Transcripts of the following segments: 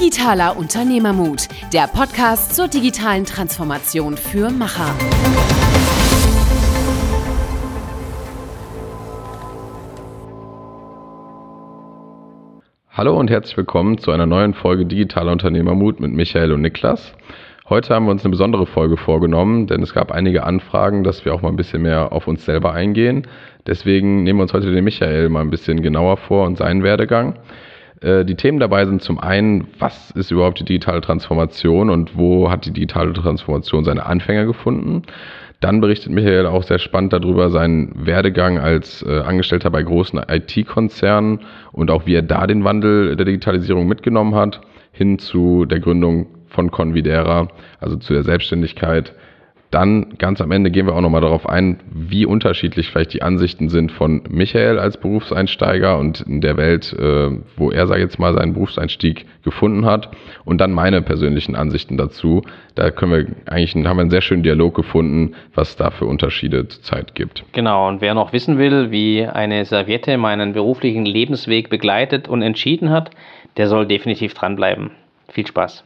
Digitaler Unternehmermut, der Podcast zur digitalen Transformation für Macher. Hallo und herzlich willkommen zu einer neuen Folge Digitaler Unternehmermut mit Michael und Niklas. Heute haben wir uns eine besondere Folge vorgenommen, denn es gab einige Anfragen, dass wir auch mal ein bisschen mehr auf uns selber eingehen. Deswegen nehmen wir uns heute den Michael mal ein bisschen genauer vor und seinen Werdegang. Äh, die Themen dabei sind zum einen, was ist überhaupt die digitale Transformation und wo hat die digitale Transformation seine Anfänger gefunden? Dann berichtet Michael auch sehr spannend darüber seinen Werdegang als äh, Angestellter bei großen IT-Konzernen und auch wie er da den Wandel der Digitalisierung mitgenommen hat, hin zu der Gründung von Convidera, also zu der Selbstständigkeit. Dann ganz am Ende gehen wir auch nochmal darauf ein, wie unterschiedlich vielleicht die Ansichten sind von Michael als Berufseinsteiger und in der Welt, äh, wo er, sage ich jetzt mal, seinen Berufseinstieg gefunden hat. Und dann meine persönlichen Ansichten dazu. Da können wir eigentlich, haben wir einen sehr schönen Dialog gefunden, was da für Unterschiede zurzeit gibt. Genau, und wer noch wissen will, wie eine Serviette meinen beruflichen Lebensweg begleitet und entschieden hat, der soll definitiv dranbleiben. Viel Spaß.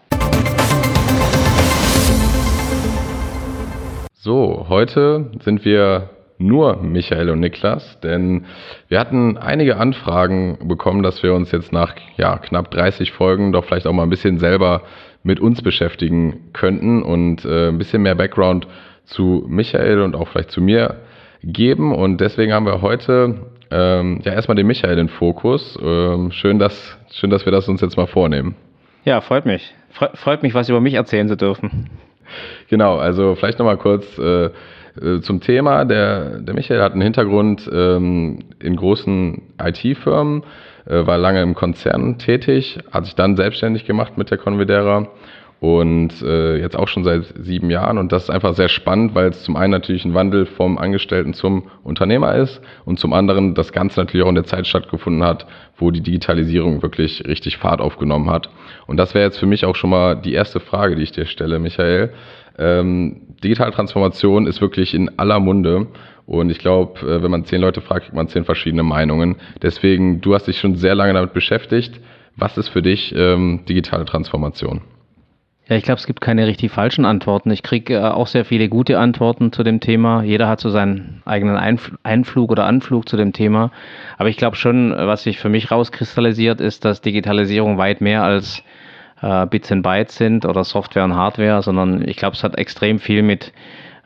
So, heute sind wir nur Michael und Niklas, denn wir hatten einige Anfragen bekommen, dass wir uns jetzt nach ja, knapp 30 Folgen doch vielleicht auch mal ein bisschen selber mit uns beschäftigen könnten und äh, ein bisschen mehr Background zu Michael und auch vielleicht zu mir geben. Und deswegen haben wir heute ähm, ja erstmal den Michael in Fokus. Ähm, schön, dass, schön, dass wir das uns jetzt mal vornehmen. Ja, freut mich. Freut mich, was über mich erzählen zu dürfen. Genau, also vielleicht nochmal kurz äh, äh, zum Thema. Der, der Michael hat einen Hintergrund ähm, in großen IT-Firmen, äh, war lange im Konzern tätig, hat sich dann selbstständig gemacht mit der Convidera und äh, jetzt auch schon seit sieben Jahren. Und das ist einfach sehr spannend, weil es zum einen natürlich ein Wandel vom Angestellten zum Unternehmer ist und zum anderen das Ganze natürlich auch in der Zeit stattgefunden hat, wo die Digitalisierung wirklich richtig Fahrt aufgenommen hat. Und das wäre jetzt für mich auch schon mal die erste Frage, die ich dir stelle, Michael. Ähm, digitale Transformation ist wirklich in aller Munde. Und ich glaube, äh, wenn man zehn Leute fragt, kriegt man zehn verschiedene Meinungen. Deswegen, du hast dich schon sehr lange damit beschäftigt. Was ist für dich ähm, digitale Transformation? Ja, ich glaube, es gibt keine richtig falschen Antworten. Ich kriege äh, auch sehr viele gute Antworten zu dem Thema. Jeder hat so seinen eigenen Einf Einflug oder Anflug zu dem Thema. Aber ich glaube schon, was sich für mich rauskristallisiert, ist, dass Digitalisierung weit mehr als äh, Bits and Bytes sind oder Software und Hardware, sondern ich glaube, es hat extrem viel mit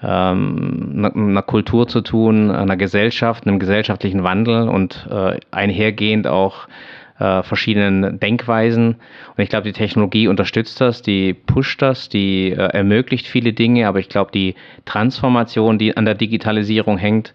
ähm, einer Kultur zu tun, einer Gesellschaft, einem gesellschaftlichen Wandel und äh, einhergehend auch äh, verschiedenen Denkweisen. Und ich glaube, die Technologie unterstützt das, die pusht das, die äh, ermöglicht viele Dinge, aber ich glaube, die Transformation, die an der Digitalisierung hängt,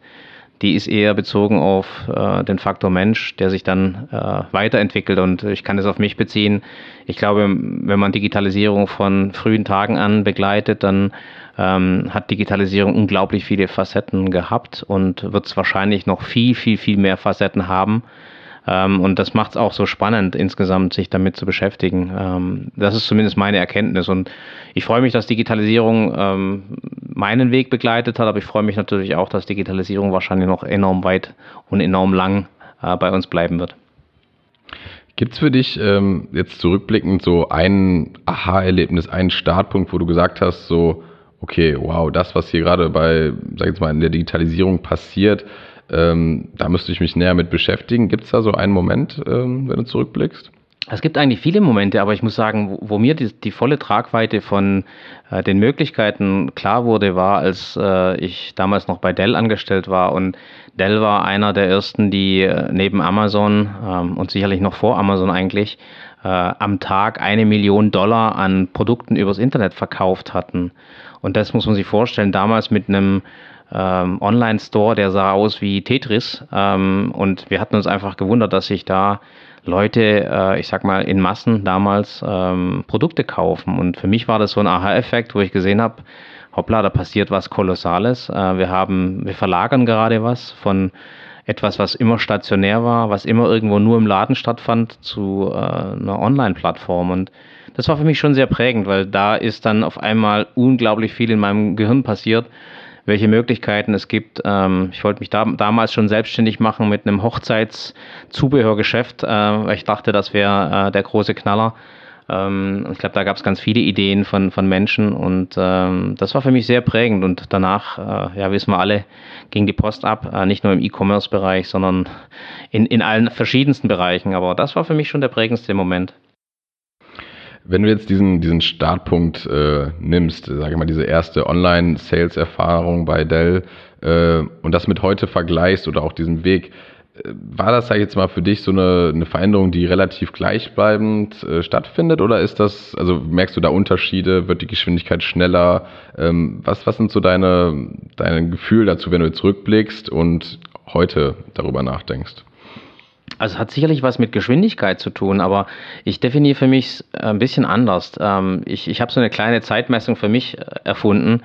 die ist eher bezogen auf äh, den Faktor Mensch, der sich dann äh, weiterentwickelt. Und ich kann das auf mich beziehen. Ich glaube, wenn man Digitalisierung von frühen Tagen an begleitet, dann ähm, hat Digitalisierung unglaublich viele Facetten gehabt und wird es wahrscheinlich noch viel, viel, viel mehr Facetten haben. Ähm, und das macht es auch so spannend, insgesamt sich damit zu beschäftigen. Ähm, das ist zumindest meine Erkenntnis. Und ich freue mich, dass Digitalisierung ähm, meinen Weg begleitet hat, aber ich freue mich natürlich auch, dass Digitalisierung wahrscheinlich noch enorm weit und enorm lang äh, bei uns bleiben wird. Gibt es für dich ähm, jetzt zurückblickend so ein Aha-Erlebnis, einen Startpunkt, wo du gesagt hast, so, okay, wow, das, was hier gerade bei, sag ich jetzt mal, in der Digitalisierung passiert, ähm, da müsste ich mich näher mit beschäftigen. Gibt es da so einen Moment, ähm, wenn du zurückblickst? Es gibt eigentlich viele Momente, aber ich muss sagen, wo, wo mir die, die, volle Tragweite von äh, den Möglichkeiten klar wurde, war, als äh, ich damals noch bei Dell angestellt war. Und Dell war einer der ersten, die äh, neben Amazon ähm, und sicherlich noch vor Amazon eigentlich äh, am Tag eine Million Dollar an Produkten übers Internet verkauft hatten. Und das muss man sich vorstellen, damals mit einem ähm, Online-Store, der sah aus wie Tetris. Ähm, und wir hatten uns einfach gewundert, dass sich da Leute, äh, ich sag mal, in Massen damals ähm, Produkte kaufen. Und für mich war das so ein Aha-Effekt, wo ich gesehen habe, hoppla, da passiert was Kolossales. Äh, wir haben, wir verlagern gerade was von etwas, was immer stationär war, was immer irgendwo nur im Laden stattfand, zu äh, einer Online-Plattform. Und das war für mich schon sehr prägend, weil da ist dann auf einmal unglaublich viel in meinem Gehirn passiert, welche Möglichkeiten es gibt. Ähm, ich wollte mich da, damals schon selbstständig machen mit einem Hochzeitszubehörgeschäft, äh, weil ich dachte, das wäre äh, der große Knaller. Ähm, ich glaube, da gab es ganz viele Ideen von, von Menschen und ähm, das war für mich sehr prägend. Und danach, äh, ja, wissen wir alle, ging die Post ab, äh, nicht nur im E-Commerce-Bereich, sondern in, in allen verschiedensten Bereichen. Aber das war für mich schon der prägendste Moment. Wenn du jetzt diesen, diesen Startpunkt äh, nimmst, sage ich mal, diese erste Online-Sales-Erfahrung bei Dell äh, und das mit heute vergleichst oder auch diesen Weg, war das, sag ich jetzt mal, für dich so eine, eine Veränderung, die relativ gleichbleibend äh, stattfindet? Oder ist das, also merkst du da Unterschiede? Wird die Geschwindigkeit schneller? Ähm, was, was sind so deine, deine Gefühle dazu, wenn du zurückblickst und heute darüber nachdenkst? Also es hat sicherlich was mit Geschwindigkeit zu tun, aber ich definiere für mich ein bisschen anders. Ähm, ich ich habe so eine kleine Zeitmessung für mich äh, erfunden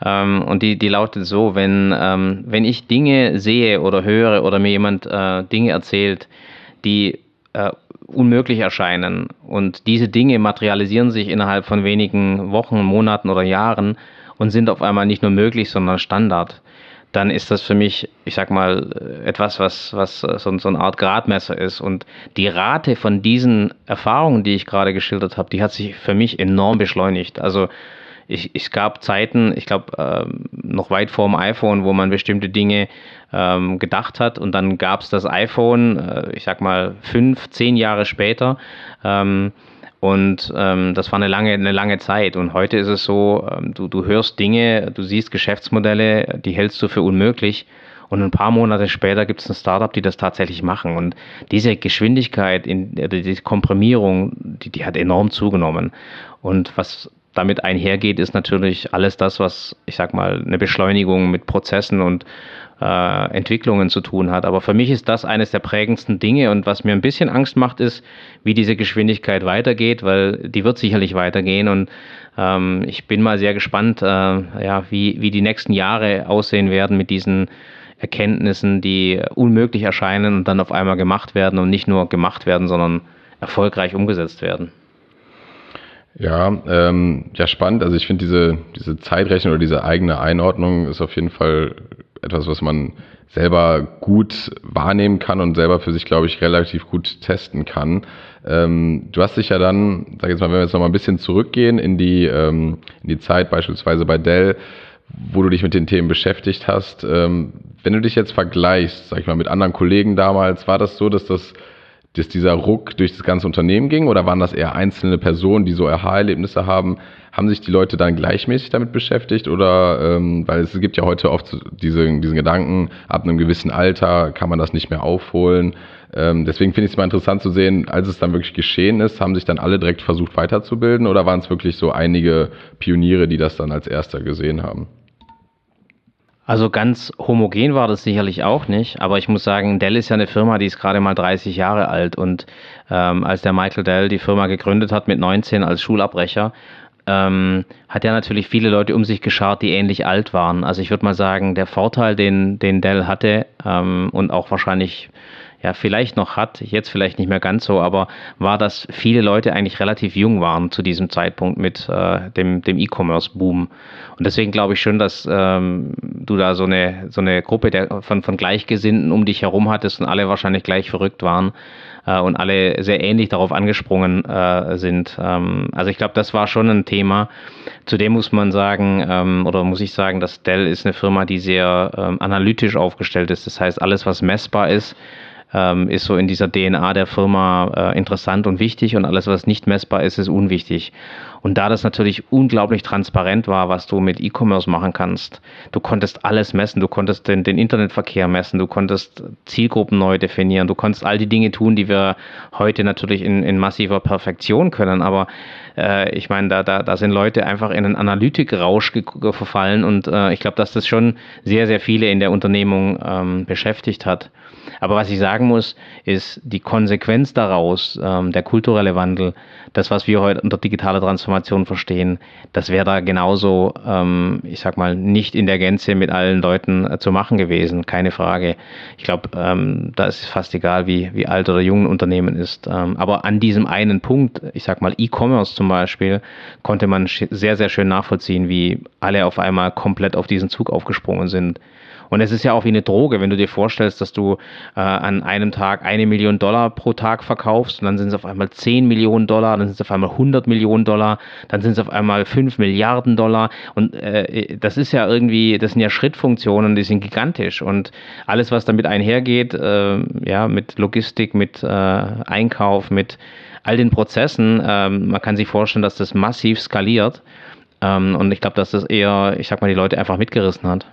ähm, und die, die lautet so, wenn, ähm, wenn ich Dinge sehe oder höre oder mir jemand äh, Dinge erzählt, die äh, unmöglich erscheinen und diese Dinge materialisieren sich innerhalb von wenigen Wochen, Monaten oder Jahren und sind auf einmal nicht nur möglich, sondern Standard, dann ist das für mich, ich sag mal, etwas, was, was so, so eine Art Gradmesser ist. Und die Rate von diesen Erfahrungen, die ich gerade geschildert habe, die hat sich für mich enorm beschleunigt. Also ich, es gab Zeiten, ich glaube, ähm, noch weit vor dem iPhone, wo man bestimmte Dinge ähm, gedacht hat und dann gab es das iPhone, äh, ich sag mal, fünf, zehn Jahre später. Ähm, und ähm, das war eine lange, eine lange Zeit. Und heute ist es so, ähm, du, du hörst Dinge, du siehst Geschäftsmodelle, die hältst du für unmöglich. Und ein paar Monate später gibt es ein Startup, die das tatsächlich machen. Und diese Geschwindigkeit, in, die Komprimierung, die, die hat enorm zugenommen. Und was damit einhergeht, ist natürlich alles das, was, ich sag mal, eine Beschleunigung mit Prozessen und äh, Entwicklungen zu tun hat. Aber für mich ist das eines der prägendsten Dinge und was mir ein bisschen Angst macht, ist, wie diese Geschwindigkeit weitergeht, weil die wird sicherlich weitergehen und ähm, ich bin mal sehr gespannt, äh, ja, wie, wie die nächsten Jahre aussehen werden mit diesen Erkenntnissen, die unmöglich erscheinen und dann auf einmal gemacht werden und nicht nur gemacht werden, sondern erfolgreich umgesetzt werden. Ja, ähm, ja, spannend. Also ich finde diese, diese Zeitrechnung oder diese eigene Einordnung ist auf jeden Fall etwas, was man selber gut wahrnehmen kann und selber für sich, glaube ich, relativ gut testen kann. Ähm, du hast dich ja dann, sag jetzt mal, wenn wir jetzt noch mal ein bisschen zurückgehen in die, ähm, in die Zeit beispielsweise bei Dell, wo du dich mit den Themen beschäftigt hast. Ähm, wenn du dich jetzt vergleichst, sag ich mal, mit anderen Kollegen damals, war das so, dass das dass dieser Ruck durch das ganze Unternehmen ging oder waren das eher einzelne Personen, die so Aha-Erlebnisse haben? Haben sich die Leute dann gleichmäßig damit beschäftigt oder, ähm, weil es gibt ja heute oft diese, diesen Gedanken, ab einem gewissen Alter kann man das nicht mehr aufholen. Ähm, deswegen finde ich es mal interessant zu sehen, als es dann wirklich geschehen ist, haben sich dann alle direkt versucht weiterzubilden oder waren es wirklich so einige Pioniere, die das dann als erster gesehen haben? Also ganz homogen war das sicherlich auch nicht, aber ich muss sagen, Dell ist ja eine Firma, die ist gerade mal 30 Jahre alt und ähm, als der Michael Dell die Firma gegründet hat mit 19 als Schulabbrecher, ähm, hat er natürlich viele Leute um sich geschart, die ähnlich alt waren. Also ich würde mal sagen, der Vorteil, den, den Dell hatte ähm, und auch wahrscheinlich ja vielleicht noch hat, jetzt vielleicht nicht mehr ganz so, aber war, dass viele Leute eigentlich relativ jung waren zu diesem Zeitpunkt mit äh, dem, dem E-Commerce-Boom. Und deswegen glaube ich schon, dass ähm, du da so eine, so eine Gruppe der, von, von Gleichgesinnten um dich herum hattest und alle wahrscheinlich gleich verrückt waren äh, und alle sehr ähnlich darauf angesprungen äh, sind. Ähm, also ich glaube, das war schon ein Thema. Zudem muss man sagen, ähm, oder muss ich sagen, dass Dell ist eine Firma, die sehr ähm, analytisch aufgestellt ist. Das heißt, alles, was messbar ist, ähm, ist so in dieser DNA der Firma äh, interessant und wichtig und alles, was nicht messbar ist, ist unwichtig. Und da das natürlich unglaublich transparent war, was du mit E-Commerce machen kannst, du konntest alles messen, du konntest den, den, Internetverkehr messen, du konntest Zielgruppen neu definieren, du konntest all die Dinge tun, die wir heute natürlich in, in massiver Perfektion können. Aber äh, ich meine, da, da, da sind Leute einfach in einen Analytikrausch verfallen und äh, ich glaube, dass das schon sehr, sehr viele in der Unternehmung ähm, beschäftigt hat. Aber was ich sagen muss, ist die Konsequenz daraus, ähm, der kulturelle Wandel, das, was wir heute unter digitaler Transformation Transformation verstehen, das wäre da genauso, ähm, ich sag mal, nicht in der Gänze mit allen Leuten äh, zu machen gewesen, keine Frage. Ich glaube, ähm, da ist es fast egal, wie, wie alt oder jung ein Unternehmen ist. Ähm, aber an diesem einen Punkt, ich sag mal E-Commerce zum Beispiel, konnte man sehr, sehr schön nachvollziehen, wie alle auf einmal komplett auf diesen Zug aufgesprungen sind. Und es ist ja auch wie eine Droge, wenn du dir vorstellst, dass du äh, an einem Tag eine Million Dollar pro Tag verkaufst und dann sind es auf einmal 10 Millionen Dollar, dann sind es auf einmal 100 Millionen Dollar, dann sind es auf einmal 5 Milliarden Dollar. Und äh, das ist ja irgendwie, das sind ja Schrittfunktionen, die sind gigantisch. Und alles, was damit einhergeht, äh, ja, mit Logistik, mit äh, Einkauf, mit all den Prozessen, ähm, man kann sich vorstellen, dass das massiv skaliert. Ähm, und ich glaube, dass das eher, ich sag mal, die Leute einfach mitgerissen hat.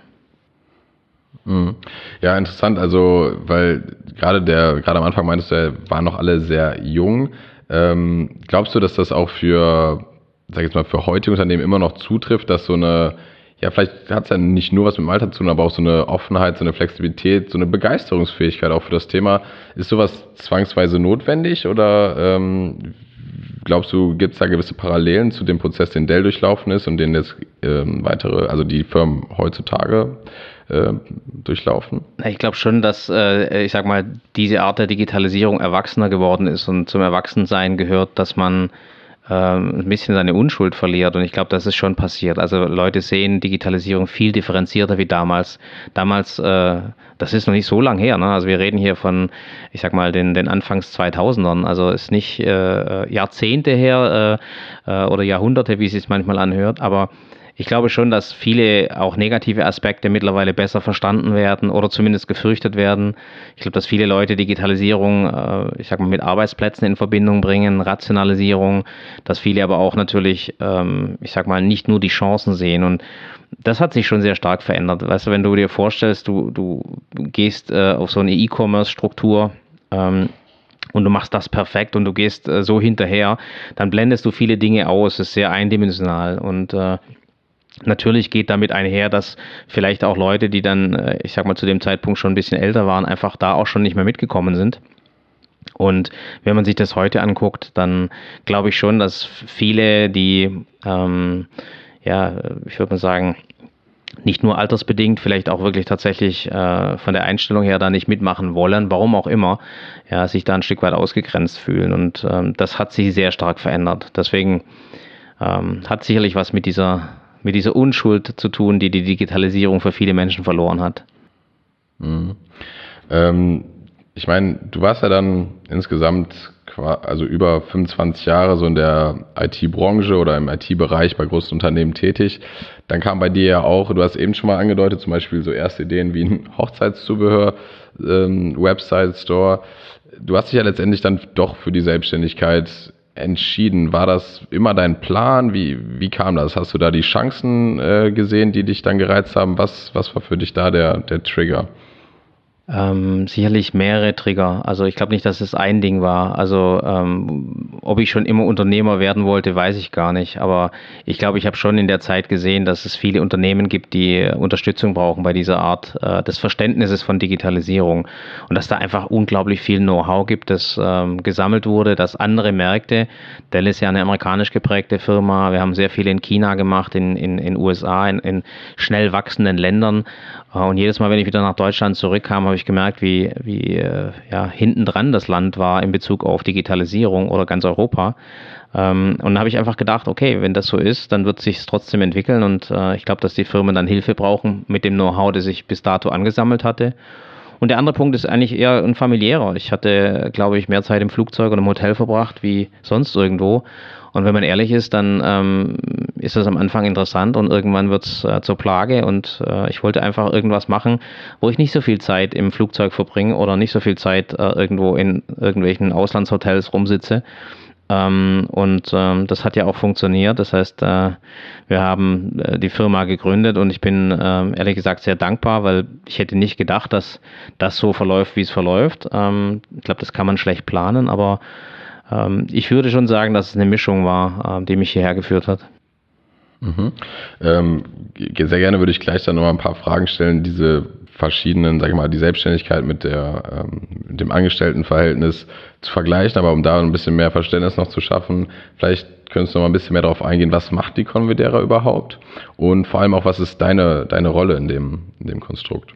Mhm. Ja, interessant. Also, weil gerade der, gerade am Anfang meintest du, waren noch alle sehr jung. Ähm, glaubst du, dass das auch für, sag ich jetzt mal, für heutige Unternehmen immer noch zutrifft, dass so eine, ja, vielleicht hat es ja nicht nur was mit dem Alter zu tun, aber auch so eine Offenheit, so eine Flexibilität, so eine Begeisterungsfähigkeit auch für das Thema. Ist sowas zwangsweise notwendig oder ähm, glaubst du, gibt es da gewisse Parallelen zu dem Prozess, den Dell durchlaufen ist und den jetzt ähm, weitere, also die Firmen heutzutage äh, durchlaufen? Ich glaube schon, dass, äh, ich sag mal, diese Art der Digitalisierung erwachsener geworden ist und zum Erwachsensein gehört, dass man ähm, ein bisschen seine Unschuld verliert. Und ich glaube, das ist schon passiert. Also Leute sehen Digitalisierung viel differenzierter wie damals. Damals, äh, das ist noch nicht so lang her. Ne? Also wir reden hier von, ich sag mal, den, den Anfangs 2000ern. Also ist nicht äh, Jahrzehnte her äh, äh, oder Jahrhunderte, wie es sich manchmal anhört. Aber ich glaube schon, dass viele auch negative Aspekte mittlerweile besser verstanden werden oder zumindest gefürchtet werden. Ich glaube, dass viele Leute Digitalisierung, äh, ich sag mal, mit Arbeitsplätzen in Verbindung bringen, Rationalisierung, dass viele aber auch natürlich, ähm, ich sag mal, nicht nur die Chancen sehen und das hat sich schon sehr stark verändert. Weißt du, wenn du dir vorstellst, du, du gehst äh, auf so eine E-Commerce-Struktur, ähm, und du machst das perfekt und du gehst äh, so hinterher, dann blendest du viele Dinge aus, es ist sehr eindimensional und äh, Natürlich geht damit einher, dass vielleicht auch Leute, die dann, äh, ich sag mal, zu dem Zeitpunkt schon ein bisschen älter waren, einfach da auch schon nicht mehr mitgekommen sind. Und wenn man sich das heute anguckt, dann glaube ich schon, dass viele, die, ähm, ja, ich würde mal sagen, nicht nur altersbedingt, vielleicht auch wirklich tatsächlich äh, von der Einstellung her da nicht mitmachen wollen, warum auch immer, ja, sich da ein Stück weit ausgegrenzt fühlen. Und ähm, das hat sich sehr stark verändert. Deswegen ähm, hat sicherlich was mit dieser mit dieser Unschuld zu tun, die die Digitalisierung für viele Menschen verloren hat. Mhm. Ähm, ich meine, du warst ja dann insgesamt also über 25 Jahre so in der IT-Branche oder im IT-Bereich bei großen Unternehmen tätig. Dann kam bei dir ja auch, du hast eben schon mal angedeutet, zum Beispiel so erste Ideen wie ein Hochzeitszubehör, ähm, Website Store. Du hast dich ja letztendlich dann doch für die Selbstständigkeit entschieden? War das immer dein Plan? Wie, wie kam das? Hast du da die Chancen äh, gesehen, die dich dann gereizt haben? Was, was war für dich da der, der Trigger? Ähm, sicherlich mehrere Trigger. Also ich glaube nicht, dass es ein Ding war. Also ähm, ob ich schon immer Unternehmer werden wollte, weiß ich gar nicht. Aber ich glaube, ich habe schon in der Zeit gesehen, dass es viele Unternehmen gibt, die Unterstützung brauchen bei dieser Art äh, des Verständnisses von Digitalisierung. Und dass da einfach unglaublich viel Know-how gibt, das ähm, gesammelt wurde, dass andere Märkte, Dell ist ja eine amerikanisch geprägte Firma, wir haben sehr viel in China gemacht, in in USA, in, in schnell wachsenden Ländern. Äh, und jedes Mal, wenn ich wieder nach Deutschland zurückkam, habe ich gemerkt, wie, wie äh, ja, hintendran das Land war in Bezug auf Digitalisierung oder ganz Europa. Ähm, und dann habe ich einfach gedacht, okay, wenn das so ist, dann wird es sich trotzdem entwickeln. Und äh, ich glaube, dass die Firmen dann Hilfe brauchen mit dem Know-how, das ich bis dato angesammelt hatte. Und der andere Punkt ist eigentlich eher ein familiärer. Ich hatte, glaube ich, mehr Zeit im Flugzeug oder im Hotel verbracht wie sonst irgendwo. Und wenn man ehrlich ist, dann ähm, ist das am Anfang interessant und irgendwann wird es äh, zur Plage. Und äh, ich wollte einfach irgendwas machen, wo ich nicht so viel Zeit im Flugzeug verbringe oder nicht so viel Zeit äh, irgendwo in irgendwelchen Auslandshotels rumsitze. Ähm, und ähm, das hat ja auch funktioniert. Das heißt, äh, wir haben äh, die Firma gegründet und ich bin äh, ehrlich gesagt sehr dankbar, weil ich hätte nicht gedacht, dass das so verläuft, wie es verläuft. Ähm, ich glaube, das kann man schlecht planen, aber ich würde schon sagen, dass es eine Mischung war, äh, die mich hierher geführt hat. Mhm. Ähm, sehr gerne würde ich gleich dann nochmal ein paar Fragen stellen. Diese verschiedenen, sag ich mal, die Selbstständigkeit mit, der, ähm, mit dem Angestelltenverhältnis zu vergleichen, aber um da ein bisschen mehr Verständnis noch zu schaffen, vielleicht könntest du noch mal ein bisschen mehr darauf eingehen, was macht die Convidera überhaupt und vor allem auch, was ist deine, deine Rolle in dem, in dem Konstrukt?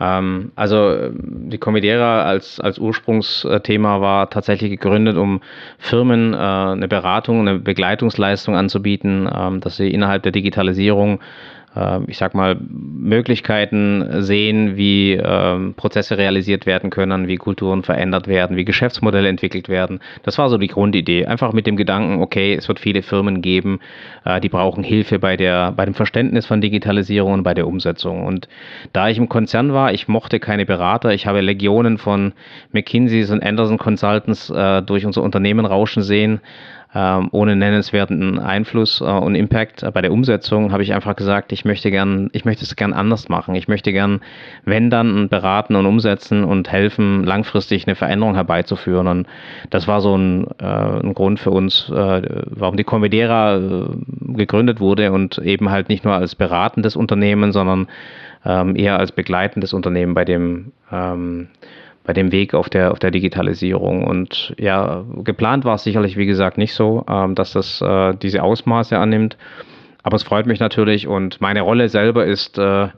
Ähm, also die Comedera als, als Ursprungsthema war tatsächlich gegründet, um Firmen äh, eine Beratung, eine Begleitungsleistung anzubieten, ähm, dass sie innerhalb der Digitalisierung ich sag mal, Möglichkeiten sehen, wie ähm, Prozesse realisiert werden können, wie Kulturen verändert werden, wie Geschäftsmodelle entwickelt werden. Das war so die Grundidee. Einfach mit dem Gedanken, okay, es wird viele Firmen geben, äh, die brauchen Hilfe bei, der, bei dem Verständnis von Digitalisierung und bei der Umsetzung. Und da ich im Konzern war, ich mochte keine Berater. Ich habe Legionen von McKinseys und Anderson Consultants äh, durch unser Unternehmen rauschen sehen ähm, ohne nennenswerten Einfluss äh, und Impact. Äh, bei der Umsetzung habe ich einfach gesagt, ich möchte gern, ich möchte es gern anders machen. Ich möchte gern, wenn dann, beraten und umsetzen und helfen, langfristig eine Veränderung herbeizuführen. Und das war so ein, äh, ein Grund für uns, warum die Comedera gegründet wurde und eben halt nicht nur als beratendes Unternehmen, sondern ähm, eher als begleitendes Unternehmen bei dem ähm, bei dem Weg auf der, auf der Digitalisierung. Und ja, geplant war es sicherlich, wie gesagt, nicht so, ähm, dass das äh, diese Ausmaße annimmt. Aber es freut mich natürlich und meine Rolle selber ist, äh,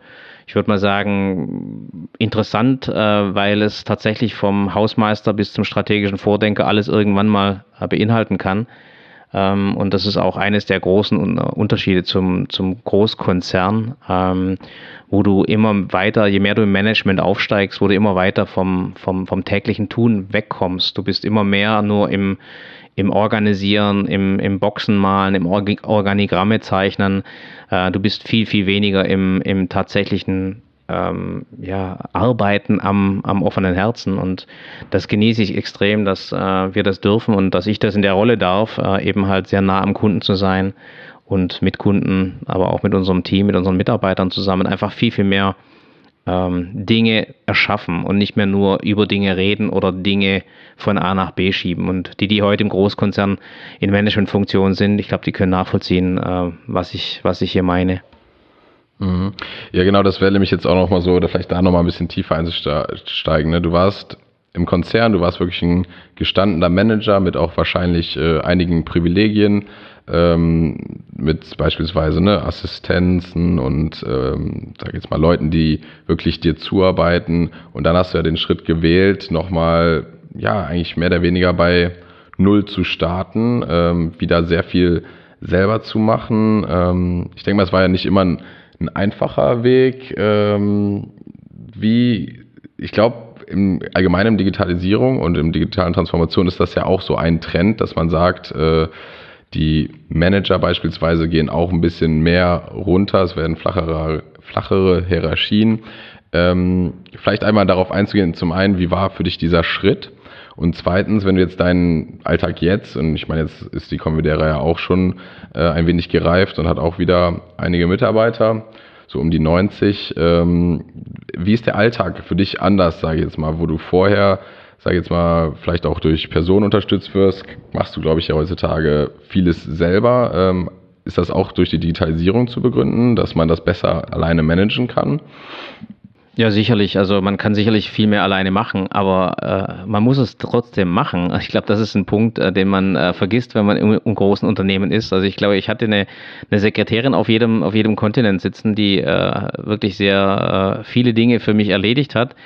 ich würde mal sagen, interessant, äh, weil es tatsächlich vom Hausmeister bis zum strategischen Vordenker alles irgendwann mal äh, beinhalten kann. Ähm, und das ist auch eines der großen Unterschiede zum, zum Großkonzern, ähm, wo du immer weiter, je mehr du im Management aufsteigst, wo du immer weiter vom, vom, vom täglichen Tun wegkommst. Du bist immer mehr nur im, im Organisieren, im, im Boxen malen, im Organigramme zeichnen. Äh, du bist viel, viel weniger im, im tatsächlichen ähm, ja, Arbeiten am, am offenen Herzen. Und das genieße ich extrem, dass äh, wir das dürfen und dass ich das in der Rolle darf, äh, eben halt sehr nah am Kunden zu sein und mit Kunden, aber auch mit unserem Team, mit unseren Mitarbeitern zusammen einfach viel, viel mehr ähm, Dinge erschaffen und nicht mehr nur über Dinge reden oder Dinge von A nach B schieben. Und die, die heute im Großkonzern in Managementfunktionen sind, ich glaube, die können nachvollziehen, äh, was, ich, was ich hier meine. Mhm. Ja, genau, das wäre nämlich jetzt auch nochmal so, oder vielleicht da nochmal ein bisschen tiefer einzusteigen. Ne? Du warst im Konzern, du warst wirklich ein gestandener Manager mit auch wahrscheinlich äh, einigen Privilegien, ähm, mit beispielsweise ne, Assistenzen und ähm, sag jetzt mal Leuten, die wirklich dir zuarbeiten. Und dann hast du ja den Schritt gewählt, nochmal, ja, eigentlich mehr oder weniger bei Null zu starten, ähm, wieder sehr viel selber zu machen. Ähm, ich denke mal, es war ja nicht immer ein ein einfacher Weg. Ähm, wie, ich glaube, im allgemeinen Digitalisierung und im digitalen Transformation ist das ja auch so ein Trend, dass man sagt, äh, die Manager beispielsweise gehen auch ein bisschen mehr runter, es werden flachere, flachere Hierarchien. Ähm, vielleicht einmal darauf einzugehen, zum einen, wie war für dich dieser Schritt? Und zweitens, wenn du jetzt deinen Alltag jetzt, und ich meine, jetzt ist die Convidera ja auch schon äh, ein wenig gereift und hat auch wieder einige Mitarbeiter, so um die 90. Ähm, wie ist der Alltag für dich anders, sage ich jetzt mal, wo du vorher, sage jetzt mal, vielleicht auch durch Personen unterstützt wirst, machst du, glaube ich, ja heutzutage vieles selber. Ähm, ist das auch durch die Digitalisierung zu begründen, dass man das besser alleine managen kann? Ja, sicherlich. Also man kann sicherlich viel mehr alleine machen, aber äh, man muss es trotzdem machen. Ich glaube, das ist ein Punkt, äh, den man äh, vergisst, wenn man im, im, großen Unternehmen ist. Also ich glaube, ich hatte eine, eine Sekretärin auf jedem, auf jedem Kontinent sitzen, die äh, wirklich sehr äh, viele Dinge für mich erledigt hat.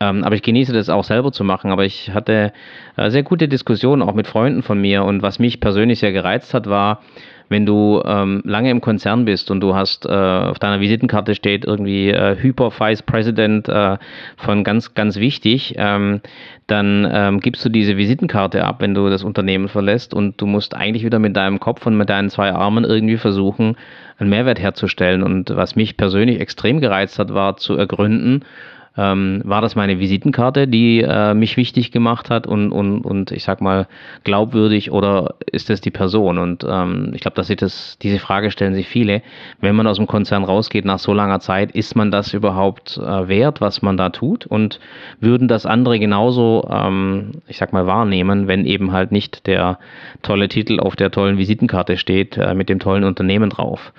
Ähm, aber ich genieße das auch selber zu machen. Aber ich hatte äh, sehr gute Diskussionen auch mit Freunden von mir. Und was mich persönlich sehr gereizt hat, war, wenn du ähm, lange im Konzern bist und du hast äh, auf deiner Visitenkarte steht irgendwie äh, Hyper Vice President äh, von ganz, ganz wichtig, ähm, dann ähm, gibst du diese Visitenkarte ab, wenn du das Unternehmen verlässt und du musst eigentlich wieder mit deinem Kopf und mit deinen zwei Armen irgendwie versuchen, einen Mehrwert herzustellen. Und was mich persönlich extrem gereizt hat, war zu ergründen, ähm, war das meine Visitenkarte, die äh, mich wichtig gemacht hat und, und, und ich sag mal glaubwürdig oder ist es die Person? Und ähm, ich glaube, dass sich das, diese Frage stellen sich viele. Wenn man aus dem Konzern rausgeht nach so langer Zeit, ist man das überhaupt äh, wert, was man da tut? Und würden das andere genauso, ähm, ich sag mal, wahrnehmen, wenn eben halt nicht der tolle Titel auf der tollen Visitenkarte steht äh, mit dem tollen Unternehmen drauf?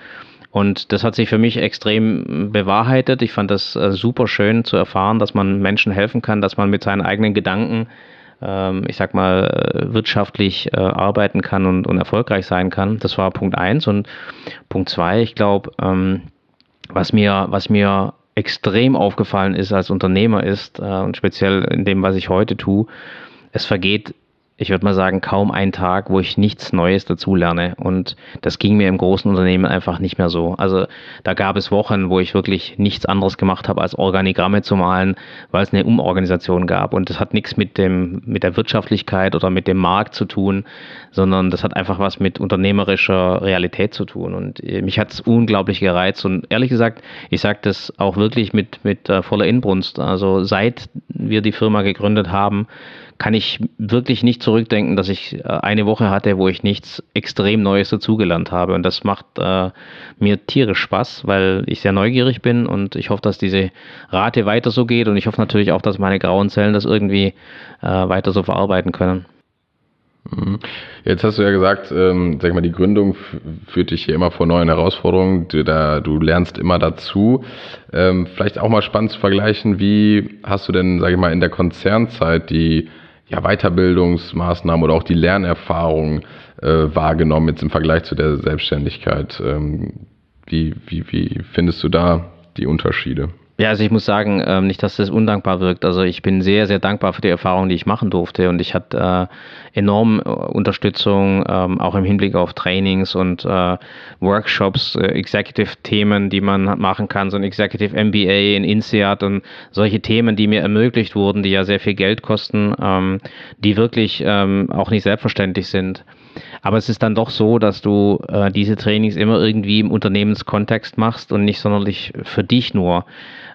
Und das hat sich für mich extrem bewahrheitet. Ich fand das äh, super schön zu erfahren, dass man Menschen helfen kann, dass man mit seinen eigenen Gedanken, ähm, ich sag mal, äh, wirtschaftlich äh, arbeiten kann und, und erfolgreich sein kann. Das war Punkt eins. Und Punkt zwei, ich glaube, ähm, was mir, was mir extrem aufgefallen ist als Unternehmer ist, und speziell in dem, was ich heute tue, es vergeht ich würde mal sagen, kaum ein Tag, wo ich nichts Neues dazulerne. Und das ging mir im großen Unternehmen einfach nicht mehr so. Also da gab es Wochen, wo ich wirklich nichts anderes gemacht habe, als Organigramme zu malen, weil es eine Umorganisation gab. Und das hat nichts mit dem, mit der Wirtschaftlichkeit oder mit dem Markt zu tun, sondern das hat einfach was mit unternehmerischer Realität zu tun. Und äh, mich hat es unglaublich gereizt. Und ehrlich gesagt, ich sage das auch wirklich mit, mit äh, voller Inbrunst. Also seit wir die Firma gegründet haben, kann ich wirklich nicht zurückdenken, dass ich äh, eine Woche hatte, wo ich nichts extrem Neues dazugelernt habe. Und das macht äh, mir tierisch Spaß, weil ich sehr neugierig bin und ich hoffe, dass diese Rate weiter so geht. Und ich hoffe natürlich auch, dass meine grauen Zellen das irgendwie äh, weiter so verarbeiten können. Mhm. Jetzt hast du ja gesagt, ähm, sag mal, die Gründung führt dich hier immer vor neuen Herausforderungen. Du, da, du lernst immer dazu. Ähm, vielleicht auch mal spannend zu vergleichen, wie hast du denn, sag ich mal, in der Konzernzeit die ja, Weiterbildungsmaßnahmen oder auch die Lernerfahrung äh, wahrgenommen, jetzt im Vergleich zu der Selbstständigkeit? Ähm, wie, wie, wie findest du da die Unterschiede? Ja, also ich muss sagen, ähm, nicht, dass das undankbar wirkt. Also ich bin sehr, sehr dankbar für die Erfahrung, die ich machen durfte. Und ich hatte äh, enorm äh, Unterstützung, ähm, auch im Hinblick auf Trainings und äh, Workshops, Executive-Themen, die man machen kann, so ein Executive MBA in INSEAD und solche Themen, die mir ermöglicht wurden, die ja sehr viel Geld kosten, ähm, die wirklich auch nicht selbstverständlich sind. Aber es ist dann doch so, dass du diese Trainings immer irgendwie im Unternehmenskontext machst und nicht sonderlich für dich nur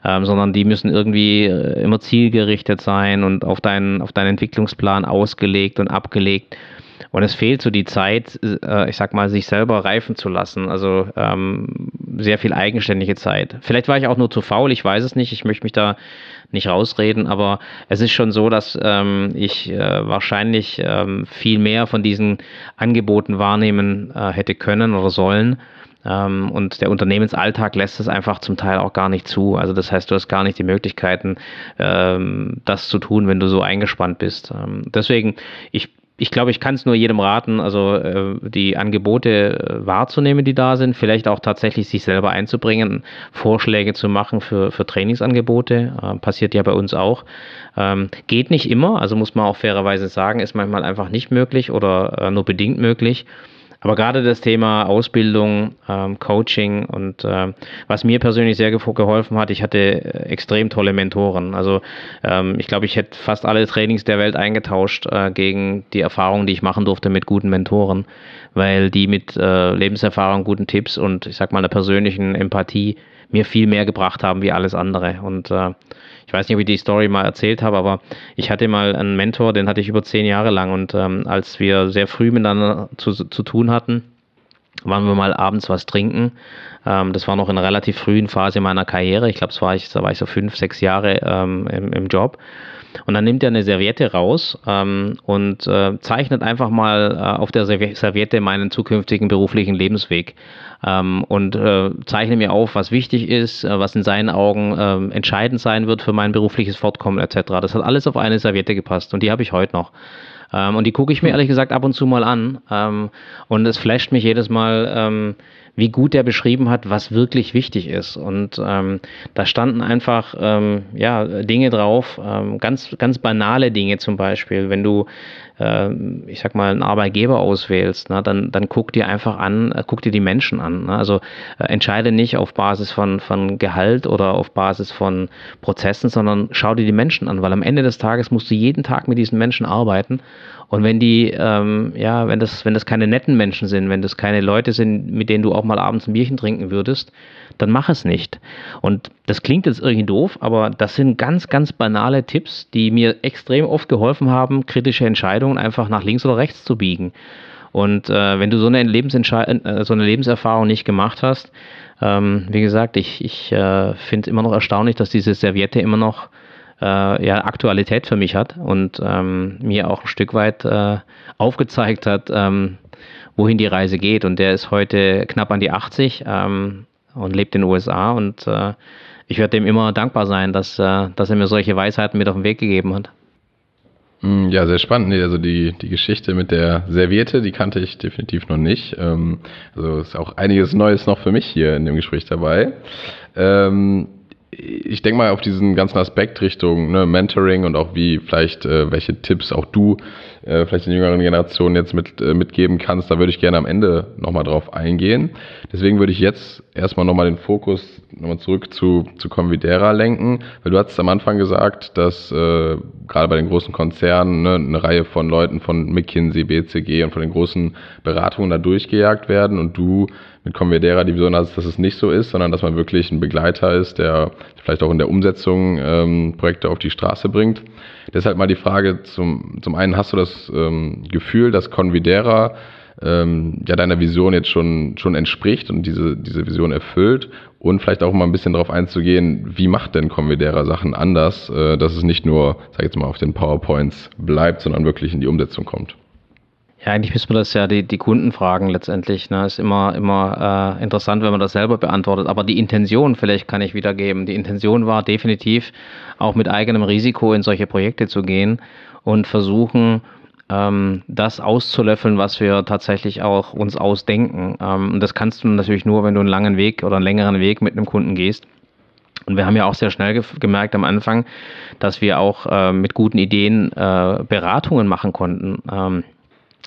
ähm, sondern die müssen irgendwie äh, immer zielgerichtet sein und auf deinen, auf deinen Entwicklungsplan ausgelegt und abgelegt. Und es fehlt so die Zeit, äh, ich sag mal, sich selber reifen zu lassen. Also ähm, sehr viel eigenständige Zeit. Vielleicht war ich auch nur zu faul, ich weiß es nicht. Ich möchte mich da nicht rausreden, aber es ist schon so, dass ähm, ich äh, wahrscheinlich ähm, viel mehr von diesen Angeboten wahrnehmen äh, hätte können oder sollen. Ähm, und der Unternehmensalltag lässt es einfach zum Teil auch gar nicht zu. Also das heißt, du hast gar nicht die Möglichkeiten, ähm, das zu tun, wenn du so eingespannt bist. Ähm, deswegen, ich ich glaube, ich kann es nur jedem raten, also äh, die Angebote äh, wahrzunehmen, die da sind, vielleicht auch tatsächlich sich selber einzubringen, Vorschläge zu machen für, für Trainingsangebote. Äh, passiert ja bei uns auch. Ähm, geht nicht immer, also muss man auch fairerweise sagen, ist manchmal einfach nicht möglich oder äh, nur bedingt möglich. Aber gerade das Thema Ausbildung, ähm, Coaching und äh, was mir persönlich sehr geholfen hat, ich hatte äh, extrem tolle Mentoren. Also ähm, ich glaube, ich hätte fast alle Trainings der Welt eingetauscht äh, gegen die Erfahrungen, die ich machen durfte mit guten Mentoren, weil die mit äh, Lebenserfahrung, guten Tipps und ich sag mal einer persönlichen Empathie mir viel mehr gebracht haben wie alles andere. Und äh, ich weiß nicht, ob ich die Story mal erzählt habe, aber ich hatte mal einen Mentor, den hatte ich über zehn Jahre lang und ähm, als wir sehr früh miteinander zu, zu tun hatten, waren wir mal abends was trinken. Ähm, das war noch in einer relativ frühen Phase meiner Karriere. Ich glaube, da war ich so fünf, sechs Jahre ähm, im, im Job. Und dann nimmt er eine Serviette raus ähm, und äh, zeichnet einfach mal äh, auf der Serviette meinen zukünftigen beruflichen Lebensweg ähm, und äh, zeichne mir auf, was wichtig ist, äh, was in seinen Augen äh, entscheidend sein wird für mein berufliches Fortkommen etc. Das hat alles auf eine Serviette gepasst und die habe ich heute noch. Ähm, und die gucke ich mir ehrlich gesagt ab und zu mal an ähm, und es flasht mich jedes Mal ähm, wie gut er beschrieben hat, was wirklich wichtig ist. Und ähm, da standen einfach ähm, ja, Dinge drauf, ähm, ganz, ganz banale Dinge zum Beispiel. Wenn du, äh, ich sag mal, einen Arbeitgeber auswählst, ne, dann, dann guck dir einfach an, äh, guck dir die Menschen an. Ne? Also äh, entscheide nicht auf Basis von, von Gehalt oder auf Basis von Prozessen, sondern schau dir die Menschen an, weil am Ende des Tages musst du jeden Tag mit diesen Menschen arbeiten und wenn die, ähm, ja, wenn das, wenn das keine netten Menschen sind, wenn das keine Leute sind, mit denen du auch mal abends ein Bierchen trinken würdest, dann mach es nicht. Und das klingt jetzt irgendwie doof, aber das sind ganz, ganz banale Tipps, die mir extrem oft geholfen haben, kritische Entscheidungen einfach nach links oder rechts zu biegen. Und äh, wenn du so eine, äh, so eine Lebenserfahrung nicht gemacht hast, ähm, wie gesagt, ich, ich äh, finde es immer noch erstaunlich, dass diese Serviette immer noch äh, ja, Aktualität für mich hat und ähm, mir auch ein Stück weit äh, aufgezeigt hat, ähm, wohin die Reise geht. Und der ist heute knapp an die 80. Ähm, und lebt in den USA und äh, ich werde dem immer dankbar sein, dass, äh, dass er mir solche Weisheiten mit auf den Weg gegeben hat. Hm, ja, sehr spannend. Also die, die Geschichte mit der Serviette, die kannte ich definitiv noch nicht. Ähm, also ist auch einiges Neues noch für mich hier in dem Gespräch dabei. Ähm, ich denke mal auf diesen ganzen Aspekt Richtung ne, Mentoring und auch wie vielleicht äh, welche Tipps auch du äh, vielleicht den jüngeren Generationen jetzt mit, äh, mitgeben kannst, da würde ich gerne am Ende nochmal drauf eingehen. Deswegen würde ich jetzt erstmal nochmal den Fokus nochmal zurück zu, zu Convidera lenken, weil du hast am Anfang gesagt, dass äh, gerade bei den großen Konzernen ne, eine Reihe von Leuten von McKinsey, BCG und von den großen Beratungen da durchgejagt werden und du mit Convedera die Vision hast, dass es nicht so ist, sondern dass man wirklich ein Begleiter ist, der vielleicht auch in der Umsetzung ähm, Projekte auf die Straße bringt. Deshalb mal die Frage zum, zum einen, hast du das ähm, Gefühl, dass Convidera ähm, ja deiner Vision jetzt schon, schon entspricht und diese, diese Vision erfüllt und vielleicht auch mal ein bisschen darauf einzugehen, wie macht denn Convidera Sachen anders, äh, dass es nicht nur, sag ich jetzt mal, auf den PowerPoints bleibt, sondern wirklich in die Umsetzung kommt. Ja, eigentlich müssen wir das ja die, die Kunden fragen letztendlich. Ne? Ist immer, immer äh, interessant, wenn man das selber beantwortet. Aber die Intention vielleicht kann ich wiedergeben. Die Intention war definitiv auch mit eigenem Risiko in solche Projekte zu gehen und versuchen, ähm, das auszulöffeln, was wir tatsächlich auch uns ausdenken. Ähm, und das kannst du natürlich nur, wenn du einen langen Weg oder einen längeren Weg mit einem Kunden gehst. Und wir haben ja auch sehr schnell ge gemerkt am Anfang, dass wir auch äh, mit guten Ideen äh, Beratungen machen konnten. Ähm,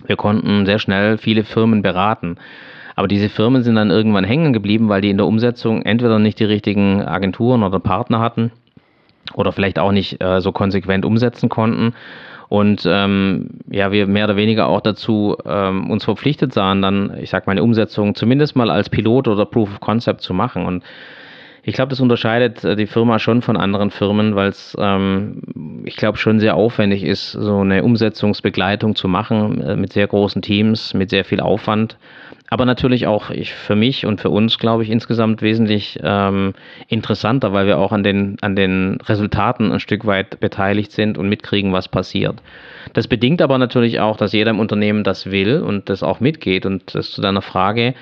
wir konnten sehr schnell viele Firmen beraten. Aber diese Firmen sind dann irgendwann hängen geblieben, weil die in der Umsetzung entweder nicht die richtigen Agenturen oder Partner hatten oder vielleicht auch nicht äh, so konsequent umsetzen konnten. Und ähm, ja, wir mehr oder weniger auch dazu ähm, uns verpflichtet sahen, dann, ich sag mal, eine Umsetzung zumindest mal als Pilot oder Proof of Concept zu machen. Und ich glaube, das unterscheidet äh, die Firma schon von anderen Firmen, weil es, ähm, ich glaube, schon sehr aufwendig ist, so eine Umsetzungsbegleitung zu machen äh, mit sehr großen Teams, mit sehr viel Aufwand. Aber natürlich auch ich, für mich und für uns, glaube ich, insgesamt wesentlich ähm, interessanter, weil wir auch an den, an den Resultaten ein Stück weit beteiligt sind und mitkriegen, was passiert. Das bedingt aber natürlich auch, dass jeder im Unternehmen das will und das auch mitgeht. Und das zu deiner Frage,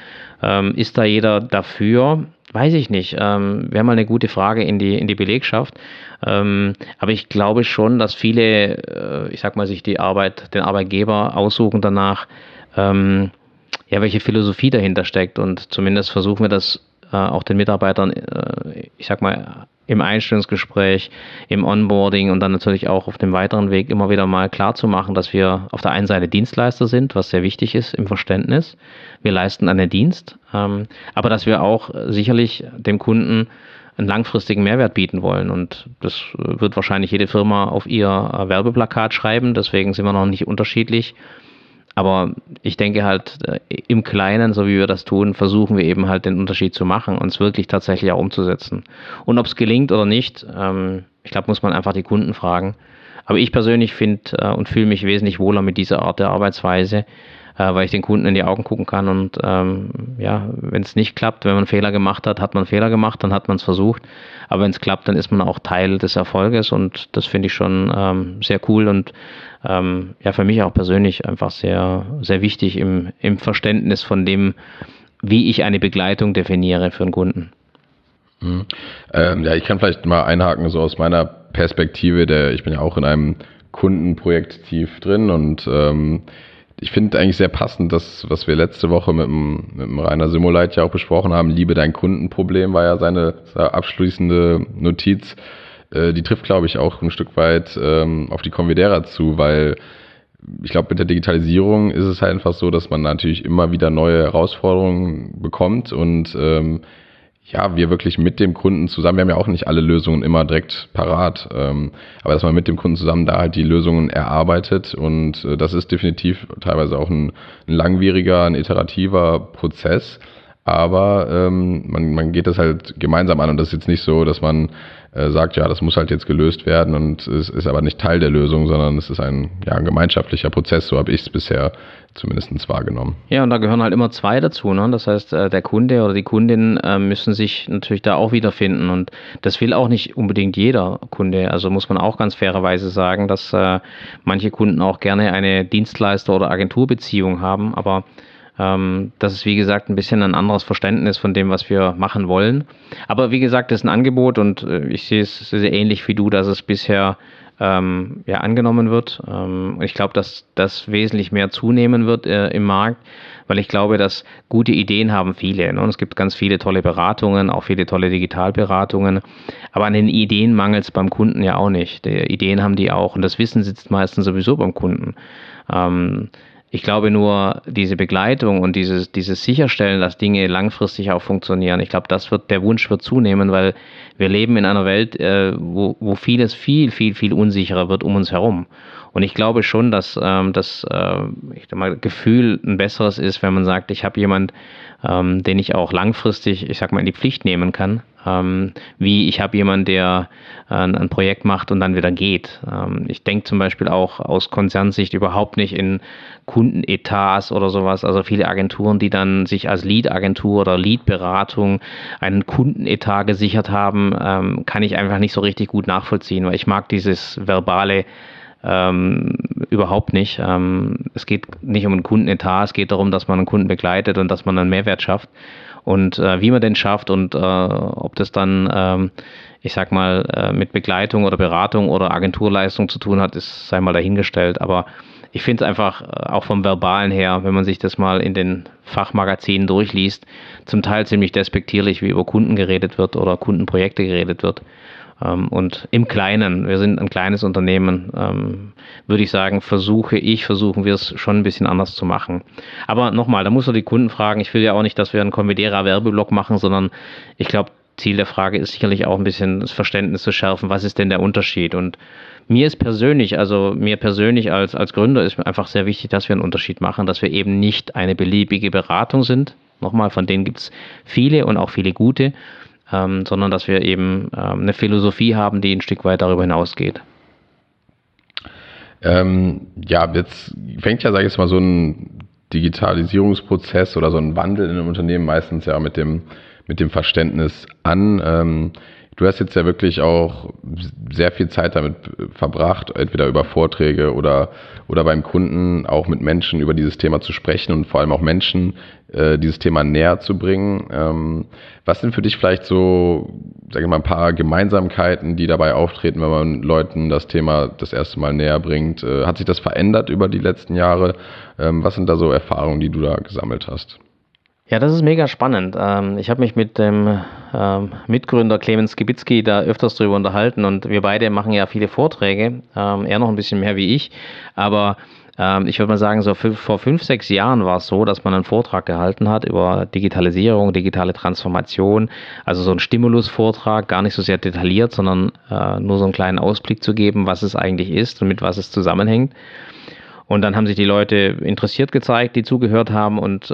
ähm, ist da jeder dafür? Weiß ich nicht. Ähm, Wäre mal eine gute Frage in die, in die Belegschaft. Ähm, aber ich glaube schon, dass viele, äh, ich sag mal, sich die Arbeit, den Arbeitgeber aussuchen danach, ähm, ja, welche Philosophie dahinter steckt. Und zumindest versuchen wir das äh, auch den Mitarbeitern, äh, ich sag mal, im Einstellungsgespräch, im Onboarding und dann natürlich auch auf dem weiteren Weg immer wieder mal klar zu machen, dass wir auf der einen Seite Dienstleister sind, was sehr wichtig ist im Verständnis. Wir leisten einen Dienst, ähm, aber dass wir auch sicherlich dem Kunden einen langfristigen Mehrwert bieten wollen. Und das wird wahrscheinlich jede Firma auf ihr Werbeplakat schreiben, deswegen sind wir noch nicht unterschiedlich. Aber ich denke halt, äh, im Kleinen, so wie wir das tun, versuchen wir eben halt den Unterschied zu machen und es wirklich tatsächlich auch umzusetzen. Und ob es gelingt oder nicht, ähm, ich glaube, muss man einfach die Kunden fragen. Aber ich persönlich finde äh, und fühle mich wesentlich wohler mit dieser Art der Arbeitsweise, äh, weil ich den Kunden in die Augen gucken kann und ähm, ja, wenn es nicht klappt, wenn man Fehler gemacht hat, hat man Fehler gemacht, dann hat man es versucht. Aber wenn es klappt, dann ist man auch Teil des Erfolges und das finde ich schon ähm, sehr cool und ähm, ja für mich auch persönlich einfach sehr, sehr wichtig im, im Verständnis von dem, wie ich eine Begleitung definiere für einen Kunden. Mhm. Ähm, ja, ich kann vielleicht mal einhaken, so aus meiner Perspektive, der, ich bin ja auch in einem Kundenprojekt tief drin und ähm, ich finde eigentlich sehr passend, das, was wir letzte Woche mit dem, mit dem Rainer Simuleit ja auch besprochen haben. Liebe dein Kundenproblem war ja seine, abschließende Notiz. Äh, die trifft, glaube ich, auch ein Stück weit ähm, auf die Convidera zu, weil ich glaube, mit der Digitalisierung ist es halt einfach so, dass man natürlich immer wieder neue Herausforderungen bekommt und ähm, ja, wir wirklich mit dem Kunden zusammen, wir haben ja auch nicht alle Lösungen immer direkt parat, ähm, aber dass man mit dem Kunden zusammen da halt die Lösungen erarbeitet und äh, das ist definitiv teilweise auch ein, ein langwieriger, ein iterativer Prozess, aber ähm, man, man geht das halt gemeinsam an und das ist jetzt nicht so, dass man äh, sagt, ja, das muss halt jetzt gelöst werden und es ist aber nicht Teil der Lösung, sondern es ist ein, ja, ein gemeinschaftlicher Prozess, so habe ich es bisher zumindest wahrgenommen. Ja, und da gehören halt immer zwei dazu. Ne? Das heißt, äh, der Kunde oder die Kundin äh, müssen sich natürlich da auch wiederfinden. Und das will auch nicht unbedingt jeder Kunde. Also muss man auch ganz fairerweise sagen, dass manche Kunden auch gerne eine Dienstleister- oder Agenturbeziehung haben. Aber Ähm, das ist, wie gesagt, ein bisschen ein anderes Verständnis von dem, was wir machen wollen. Aber wie gesagt, das ist ein Angebot und äh, ich sehe es sehr ähnlich wie du, dass es bisher ähm, ja, angenommen wird. Ähm, ich glaube, dass das wesentlich mehr zunehmen wird äh, im Markt, weil ich glaube, dass gute Ideen haben viele. Ne? Und es gibt ganz viele tolle Beratungen, auch viele tolle Digitalberatungen. Aber an den Ideen mangelt es beim Kunden ja auch nicht. Die Ideen haben die auch und das Wissen sitzt meistens sowieso beim Kunden. Ähm, ich glaube nur, diese Begleitung und dieses, dieses Sicherstellen, dass Dinge langfristig auch funktionieren, ich glaube, das wird, der Wunsch wird zunehmen, weil wir leben in einer Welt, äh, wo, wo vieles viel, viel, viel unsicherer wird um uns herum. Und ich glaube schon, dass ähm, das äh, ich mal, Gefühl ein besseres ist, wenn man sagt, ich habe jemand, ähm, den ich auch langfristig, ich sag mal, in die Pflicht nehmen kann. Ähm, wie ich habe jemanden, der äh, ein Projekt macht und dann wieder geht. Ähm, ich denke zum Beispiel auch aus Konzernsicht überhaupt nicht in Kundenetats oder sowas. Also viele Agenturen, die dann sich als Lead-Agentur oder Lead-Beratung einen Kundenetat gesichert haben, ähm, kann ich einfach nicht so richtig gut nachvollziehen, weil ich mag dieses verbale ähm, überhaupt nicht. Ähm, es geht nicht um einen Kundenetat, es geht darum, dass man einen Kunden begleitet und dass man einen Mehrwert schafft. Und äh, wie man den schafft und äh, ob das dann, ähm, ich sag mal, äh, mit Begleitung oder Beratung oder Agenturleistung zu tun hat, ist sei mal dahingestellt. Aber ich finde es einfach äh, auch vom Verbalen her, wenn man sich das mal in den Fachmagazinen durchliest, zum Teil ziemlich despektierlich, wie über Kunden geredet wird oder Kundenprojekte geredet wird. Ähm, und im Kleinen, wir sind ein kleines Unternehmen, ähm, würde ich sagen, versuche ich, versuchen wir es schon ein bisschen anders zu machen. Aber nochmal, da muss man die Kunden fragen. Ich will ja auch nicht, dass wir einen Convidera Werbeblock machen, sondern ich glaube, Ziel der Frage ist sicherlich auch ein bisschen das Verständnis zu schärfen, was ist denn der Unterschied? Und mir ist persönlich, also mir persönlich als, als Gründer ist einfach sehr wichtig, dass wir einen Unterschied machen, dass wir eben nicht eine beliebige Beratung sind. Nochmal, von denen gibt es viele und auch viele gute, ähm, sondern dass wir eben ähm, eine Philosophie haben, die ein Stück weit darüber hinausgeht. Ähm, ja, jetzt fängt ja, sage ich jetzt mal, so ein Digitalisierungsprozess oder so ein Wandel in einem Unternehmen meistens ja mit dem, mit dem Verständnis an. Du hast jetzt ja wirklich auch sehr viel Zeit damit verbracht, entweder über Vorträge oder, oder beim Kunden auch mit Menschen über dieses Thema zu sprechen und vor allem auch Menschen äh, dieses Thema näher zu bringen. Ähm, was sind für dich vielleicht so, sage ich mal, ein paar Gemeinsamkeiten, die dabei auftreten, wenn man Leuten das Thema das erste Mal näher bringt? Äh, hat sich das verändert über die letzten Jahre? Ähm, was sind da so Erfahrungen, die du da gesammelt hast? Ja, das ist mega spannend. Ähm, ich habe mich mit dem ähm, Mitgründer Clemens Skibitzky da öfters drüber unterhalten und wir beide machen ja viele Vorträge, ähm, er noch ein bisschen mehr wie ich, aber ich würde mal sagen, so vor fünf, sechs Jahren war es so, dass man einen Vortrag gehalten hat über Digitalisierung, digitale Transformation, also so ein Stimulusvortrag, gar nicht so sehr detailliert, sondern äh, nur so einen kleinen Ausblick zu geben, was es eigentlich ist und mit was es zusammenhängt. Und dann haben sich die Leute interessiert gezeigt, die zugehört haben und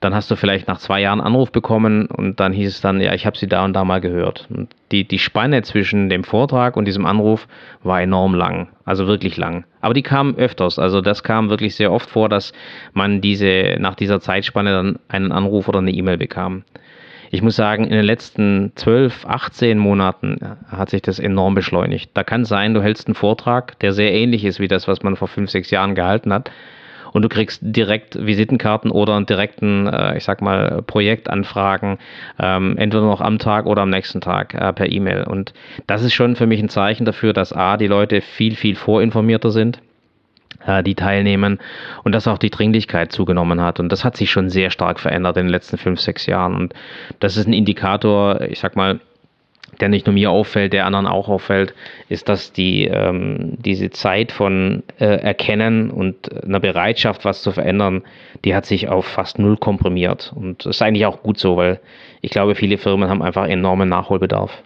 dann hast du vielleicht nach zwei Jahren Anruf bekommen und dann hieß es dann, ja, ich habe sie da und da mal gehört. Und die, die Spanne zwischen dem Vortrag und diesem Anruf war enorm lang, also wirklich lang. Aber die kam öfters, also das kam wirklich sehr oft vor, dass man diese, nach dieser Zeitspanne dann einen Anruf oder eine E-Mail bekam. Ich muss sagen, in den letzten 12, 18 Monaten hat sich das enorm beschleunigt. Da kann sein, du hältst einen Vortrag, der sehr ähnlich ist wie das, was man vor fünf, sechs Jahren gehalten hat und du kriegst direkt Visitenkarten oder einen direkten, äh, ich sag mal, Projektanfragen, ähm, entweder noch am Tag oder am nächsten Tag äh, per E-Mail. Und das ist schon für mich ein Zeichen dafür, dass A, die Leute viel, viel vorinformierter sind äh, die teilnehmen und dass auch die Dringlichkeit zugenommen hat. Und das hat sich schon sehr stark verändert in den letzten fünf, sechs Jahren. Und das ist ein Indikator, ich sag mal, der nicht nur mir auffällt, der anderen auch auffällt, ist, dass die, ähm, diese Zeit von äh, Erkennen und einer Bereitschaft, was zu verändern, die hat sich auf fast null komprimiert. Und das ist eigentlich auch gut so, weil ich glaube, viele Firmen haben einfach enormen Nachholbedarf.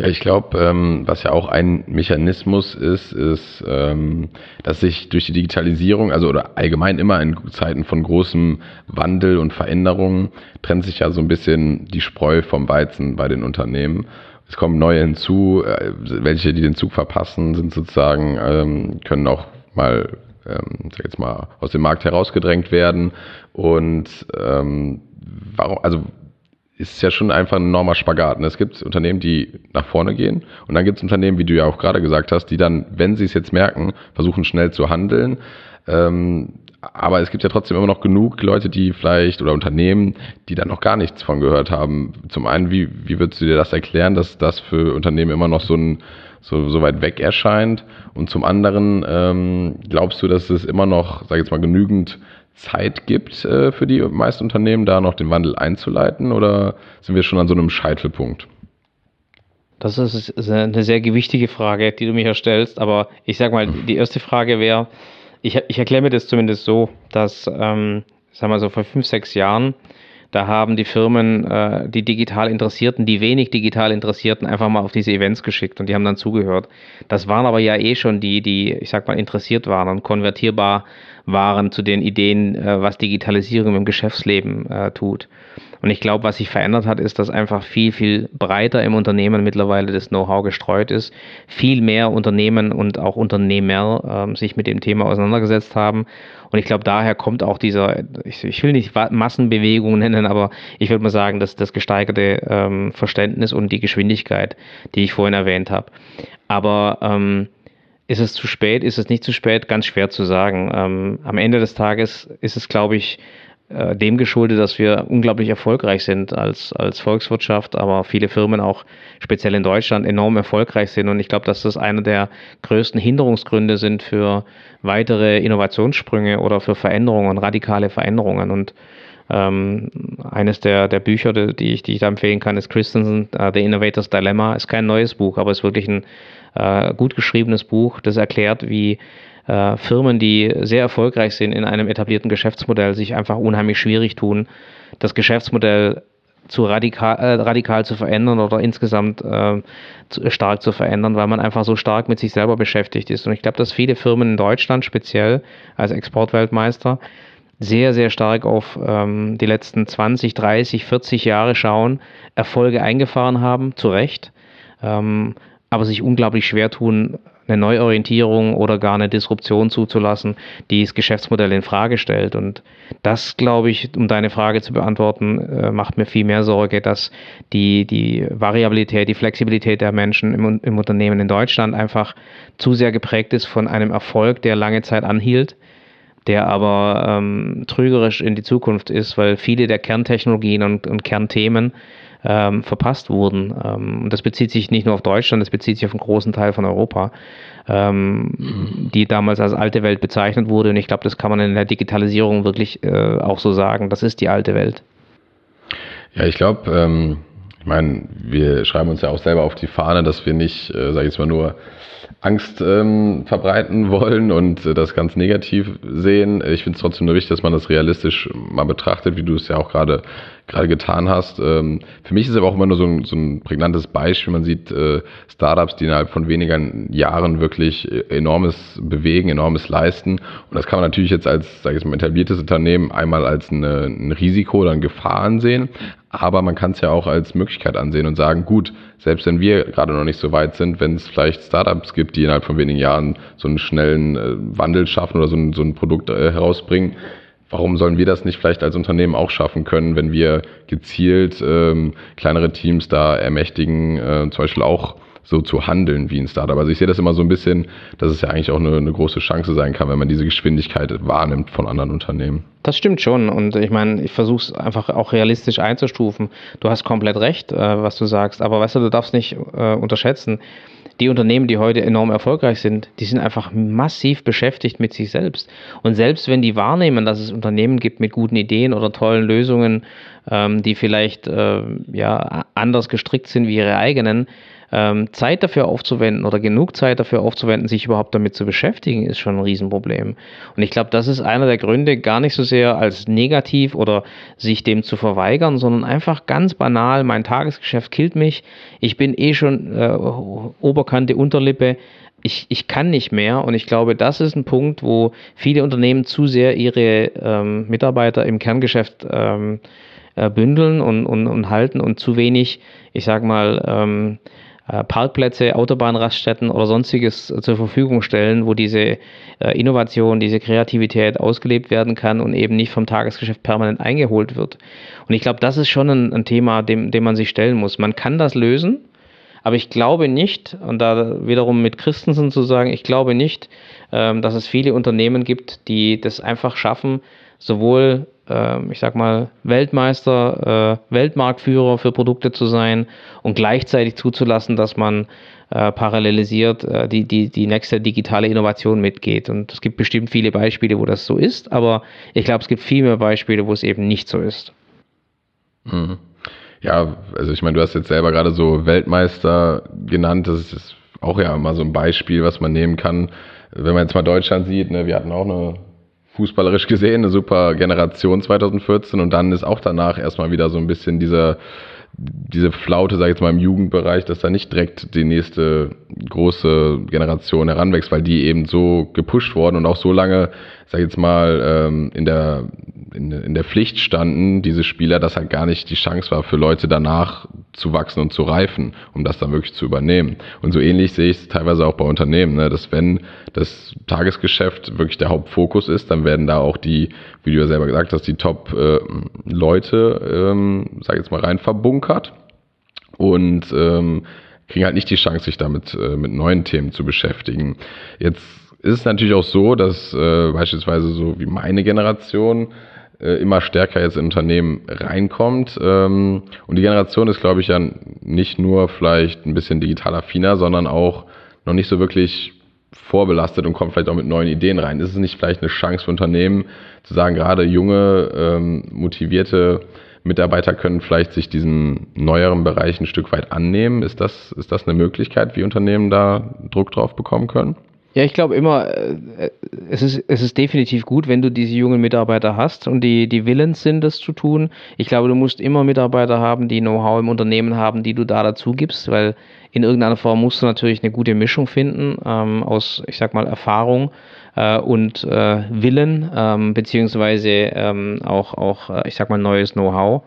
Ja, ich glaube, ähm, was ja auch ein Mechanismus ist, ist, ähm, dass sich durch die Digitalisierung, also oder allgemein immer in Zeiten von großem Wandel und Veränderungen, trennt sich ja so ein bisschen die Spreu vom Weizen bei den Unternehmen. Es kommen neue hinzu, äh, welche, die den Zug verpassen, sind sozusagen, ähm, können auch mal, ähm, sag jetzt mal, aus dem Markt herausgedrängt werden. Und ähm, warum, also ist ja schon einfach ein enormer Spagat. Und es gibt Unternehmen, die nach vorne gehen und dann gibt es Unternehmen, wie du ja auch gerade gesagt hast, die dann, wenn sie es jetzt merken, versuchen schnell zu handeln, ähm, aber es gibt ja trotzdem immer noch genug Leute, die vielleicht oder Unternehmen, die da noch gar nichts von gehört haben. Zum einen, wie, wie würdest du dir das erklären, dass das für Unternehmen immer noch so, ein, so, so weit weg erscheint? Und zum anderen, ähm, glaubst du, dass es immer noch, sag ich jetzt mal, genügend Zeit gibt äh, für die meisten Unternehmen, da noch den Wandel einzuleiten? Oder sind wir schon an so einem Scheitelpunkt? Das ist eine sehr gewichtige Frage, die du mir hier stellst. Aber ich sag mal, die erste Frage wäre, ich, ich erkläre mir das zumindest so, dass, ähm, sagen wir so, vor fünf, sechs Jahren, da haben die Firmen äh, die digital Interessierten, die wenig digital Interessierten einfach mal auf diese Events geschickt und die haben dann zugehört. Das waren aber ja eh schon die, die, ich sag mal, interessiert waren und konvertierbar waren zu den Ideen, äh, was Digitalisierung im Geschäftsleben äh, tut. Und ich glaube, was sich verändert hat, ist, dass einfach viel, viel breiter im Unternehmen mittlerweile das Know-how gestreut ist. Viel mehr Unternehmen und auch Unternehmer ähm, sich mit dem Thema auseinandergesetzt haben. Und ich glaube, daher kommt auch dieser, ich, ich, will nicht Massenbewegung nennen, aber ich würde mal sagen, dass das gesteigerte ähm, Verständnis und die Geschwindigkeit, die ich vorhin erwähnt habe. Aber ähm, ist es zu spät? Ist es nicht zu spät? Ganz schwer zu sagen. Ähm, am Ende des Tages ist es, glaube ich, äh, dem geschuldet, dass wir unglaublich erfolgreich sind als, als Volkswirtschaft, aber viele Firmen auch speziell in Deutschland enorm erfolgreich sind. Und ich glaube, dass das einer der größten Hinderungsgründe sind für weitere Innovationssprünge oder für Veränderungen, radikale Veränderungen. Und ähm, eines der, der Bücher, die ich, die ich da empfehlen kann, ist Christensen, uh, The Innovator's Dilemma. Ist kein neues Buch, aber ist wirklich ein uh, gut geschriebenes Buch, das erklärt, wie äh, Firmen, die sehr erfolgreich sind in einem etablierten Geschäftsmodell, sich einfach unheimlich schwierig tun, das Geschäftsmodell zu radikal, äh, radikal zu verändern oder insgesamt äh, zu, stark zu verändern, weil man einfach so stark mit sich selber beschäftigt ist. Und ich glaube, dass viele Firmen in Deutschland speziell als Exportweltmeister sehr, sehr stark auf ähm, die letzten 20, 30, 40 Jahre schauen, Erfolge eingefahren haben, zu Recht, ähm, aber sich unglaublich schwer tun, eine Neuorientierung oder gar eine Disruption zuzulassen, die das Geschäftsmodell in Frage stellt. Und das, glaube ich, um deine Frage zu beantworten, äh, macht mir viel mehr Sorge, dass die, die Variabilität, die Flexibilität der Menschen im, im Unternehmen in Deutschland einfach zu sehr geprägt ist von einem Erfolg, der lange Zeit anhielt der aber ähm, trügerisch in die Zukunft ist, weil viele der Kerntechnologien und, und Kernthemen ähm, verpasst wurden. Ähm, und das bezieht sich nicht nur auf Deutschland, das bezieht sich auf einen großen Teil von Europa, ähm, mhm. die damals als alte Welt bezeichnet wurde. Und ich glaube, das kann man in der Digitalisierung wirklich äh, auch so sagen. Das ist die alte Welt. Ja, ich glaube, ähm, ich meine, wir schreiben uns ja auch selber auf die Fahne, dass wir nicht, äh, sage ich jetzt mal nur, Angst ähm, verbreiten wollen und äh, das ganz negativ sehen. Ich finde es trotzdem nur wichtig, dass man das realistisch mal betrachtet, wie du es ja auch gerade gerade getan hast. Ähm, für mich ist aber auch immer nur so ein, so ein prägnantes Beispiel. Man sieht äh, Startups, die innerhalb von wenigen Jahren wirklich äh, enormes bewegen, enormes leisten. Und das kann man natürlich jetzt als, sage ich mal, etabliertes Unternehmen einmal als eine, ein Risiko oder eine Gefahr ansehen. Aber man kann es ja auch als Möglichkeit ansehen und sagen, gut, selbst wenn wir gerade noch nicht so weit sind, wenn es vielleicht Startups gibt, die innerhalb von wenigen Jahren so einen schnellen äh, Wandel schaffen oder so ein, so ein Produkt äh, herausbringen, warum sollen wir das nicht vielleicht als Unternehmen auch schaffen können, wenn wir gezielt ähm, kleinere Teams da ermächtigen, äh, zum Beispiel auch so zu handeln wie ein Startup. Also ich sehe das immer so ein bisschen, dass es ja eigentlich auch eine, eine große Chance sein kann, wenn man diese Geschwindigkeit wahrnimmt von anderen Unternehmen. Das stimmt schon und ich meine, ich versuche es einfach auch realistisch einzustufen. Du hast komplett recht, äh, was du sagst, aber weißt du, du darfst nicht äh, unterschätzen, die Unternehmen, die heute enorm erfolgreich sind, die sind einfach massiv beschäftigt mit sich selbst. Und selbst wenn die wahrnehmen, dass es Unternehmen gibt mit guten Ideen oder tollen Lösungen, ähm, die vielleicht äh, ja, anders gestrickt sind wie ihre eigenen, ähm, Zeit dafür aufzuwenden oder genug Zeit dafür aufzuwenden, sich überhaupt damit zu beschäftigen, ist schon ein Riesenproblem. Und ich glaube, das ist einer der Gründe, gar nicht so sehr als negativ oder sich dem zu verweigern, sondern einfach ganz banal, mein Tagesgeschäft killt mich, ich bin eh schon äh, Oberkante, Unterlippe, ich, ich kann nicht mehr und ich glaube, das ist ein Punkt, wo viele Unternehmen zu sehr ihre ähm, Mitarbeiter im Kerngeschäft ähm, äh, bündeln und, und, und halten und zu wenig, ich sag mal, ähm, äh, Parkplätze, Autobahnraststätten oder sonstiges zur Verfügung stellen, wo diese äh, Innovation, diese Kreativität ausgelebt werden kann und eben nicht vom Tagesgeschäft permanent eingeholt wird. Und ich glaube, das ist schon ein, ein Thema, dem, dem man sich stellen muss. Man kann das lösen, Aber ich glaube nicht, und da wiederum mit Christensen zu sagen, ich glaube nicht, ähm, dass es viele Unternehmen gibt, die das einfach schaffen, sowohl, äh, ich sag mal, Weltmeister, äh, Weltmarktführer für Produkte zu sein und gleichzeitig zuzulassen, dass man äh, parallelisiert äh, die, die, die nächste digitale Innovation mitgeht. Und es gibt bestimmt viele Beispiele, wo das so ist, aber ich glaube, es gibt viel mehr Beispiele, wo es eben nicht so ist. Mhm. Ja, also ich meine, du hast jetzt selber gerade so Weltmeister genannt, das ist auch ja immer so ein Beispiel, was man nehmen kann. Wenn man jetzt mal Deutschland sieht, ne, wir hatten auch eine fußballerisch gesehen eine super Generation 2014 und dann ist auch danach erstmal wieder so ein bisschen dieser diese Flaute, sage ich jetzt mal im Jugendbereich, dass da nicht direkt die nächste große Generation heranwächst, weil die eben so gepusht worden und auch so lange, ich jetzt mal, ähm, in der in, in der Pflicht standen, diese Spieler, dass halt gar nicht die Chance war für Leute danach zu wachsen und zu reifen, um das dann wirklich zu übernehmen. Und so ähnlich sehe ich es teilweise auch bei Unternehmen, ne, dass wenn das Tagesgeschäft wirklich der Hauptfokus ist, dann werden da auch die, wie du ja selber gesagt hast, die Top-Leute, äh, ähm, sag jetzt mal, rein verbunkert und ähm, kriegen halt nicht die Chance, sich damit äh, mit neuen Themen zu beschäftigen. Jetzt ist es natürlich auch so, dass äh, beispielsweise so wie meine Generation äh, immer stärker jetzt in Unternehmen reinkommt. Ähm, und die Generation ist, glaube ich, ja nicht nur vielleicht ein bisschen digital affiner, sondern auch noch nicht so wirklich vorbelastet und kommt vielleicht auch mit neuen Ideen rein. Ist es nicht vielleicht eine Chance für Unternehmen zu sagen, gerade junge, ähm, motivierte Mitarbeiter können vielleicht sich diesen neueren Bereich ein Stück weit annehmen? Ist das, ist das eine Möglichkeit, wie Unternehmen da Druck drauf bekommen können? Ja, ich glaube immer, äh, es ist, es ist definitiv gut, wenn du diese jungen Mitarbeiter hast und die, die willens sind, das zu tun. Ich glaube, du musst immer Mitarbeiter haben, die Know-how im Unternehmen haben, die du da dazu gibst, weil in irgendeiner Form musst du natürlich eine gute Mischung finden ähm, aus, ich sag mal, Erfahrung äh, und äh, Willen, ähm, beziehungsweise ähm, auch, auch, äh, ich sag mal, neues Know-how.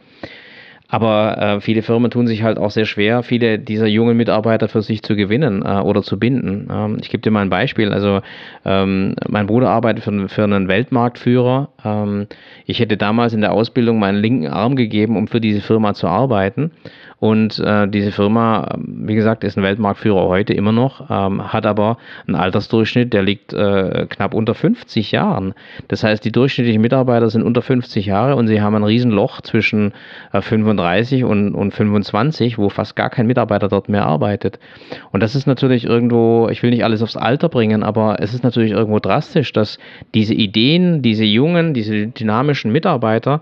Aber äh, viele Firmen tun sich halt auch sehr schwer, viele dieser jungen Mitarbeiter für sich zu gewinnen äh, oder zu binden. Ähm, ich gebe dir mal ein Beispiel. Also ähm, mein Bruder arbeitet für, für einen Weltmarktführer. Ähm, ich hätte damals in der Ausbildung meinen linken Arm gegeben, um für diese Firma zu arbeiten. Und äh, diese Firma, wie gesagt, ist ein Weltmarktführer heute immer noch, ähm, hat aber einen Altersdurchschnitt, der liegt äh, knapp unter 50 Jahren. Das heißt, die durchschnittlichen Mitarbeiter sind unter 50 Jahre und sie haben ein Riesenloch zwischen äh, 35 und, und 25, wo fast gar kein Mitarbeiter dort mehr arbeitet. Und das ist natürlich irgendwo, ich will nicht alles aufs Alter bringen, aber es ist natürlich irgendwo drastisch, dass diese Ideen, diese jungen, diese dynamischen Mitarbeiter,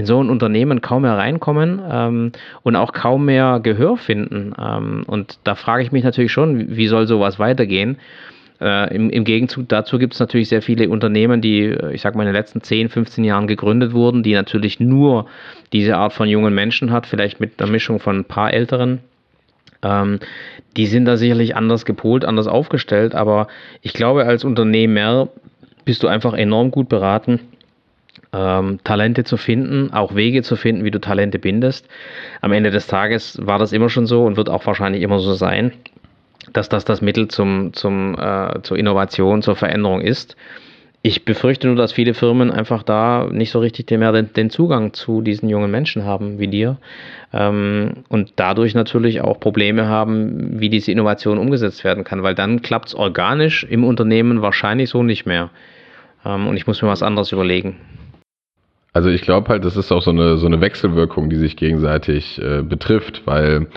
in so ein Unternehmen kaum mehr reinkommen ähm, und auch kaum mehr Gehör finden. Ähm, und da frage ich mich natürlich schon, wie soll sowas weitergehen? Äh, im, Im Gegenzug dazu gibt es natürlich sehr viele Unternehmen, die, äh, ich sage mal, in den letzten 10, 15 Jahren gegründet wurden, die natürlich nur diese Art von jungen Menschen hat, vielleicht mit einer Mischung von ein paar älteren. Ähm, die sind da sicherlich anders gepolt, anders aufgestellt, aber ich glaube, als Unternehmer bist du einfach enorm gut beraten, ähm, Talente zu finden, auch Wege zu finden, wie du Talente bindest. Am Ende des Tages war das immer schon so und wird auch wahrscheinlich immer so sein, dass das das Mittel zum, zum, äh, zur Innovation, zur Veränderung ist. Ich befürchte nur, dass viele Firmen einfach da nicht so richtig mehr den, den Zugang zu diesen jungen Menschen haben wie dir ähm, und dadurch natürlich auch Probleme haben, wie diese Innovation umgesetzt werden kann, weil dann klappt es organisch im Unternehmen wahrscheinlich so nicht mehr. Ähm, und ich muss mir was anderes überlegen. Also ich glaube halt, das ist auch so eine, so eine Wechselwirkung, die sich gegenseitig äh, betrifft, weil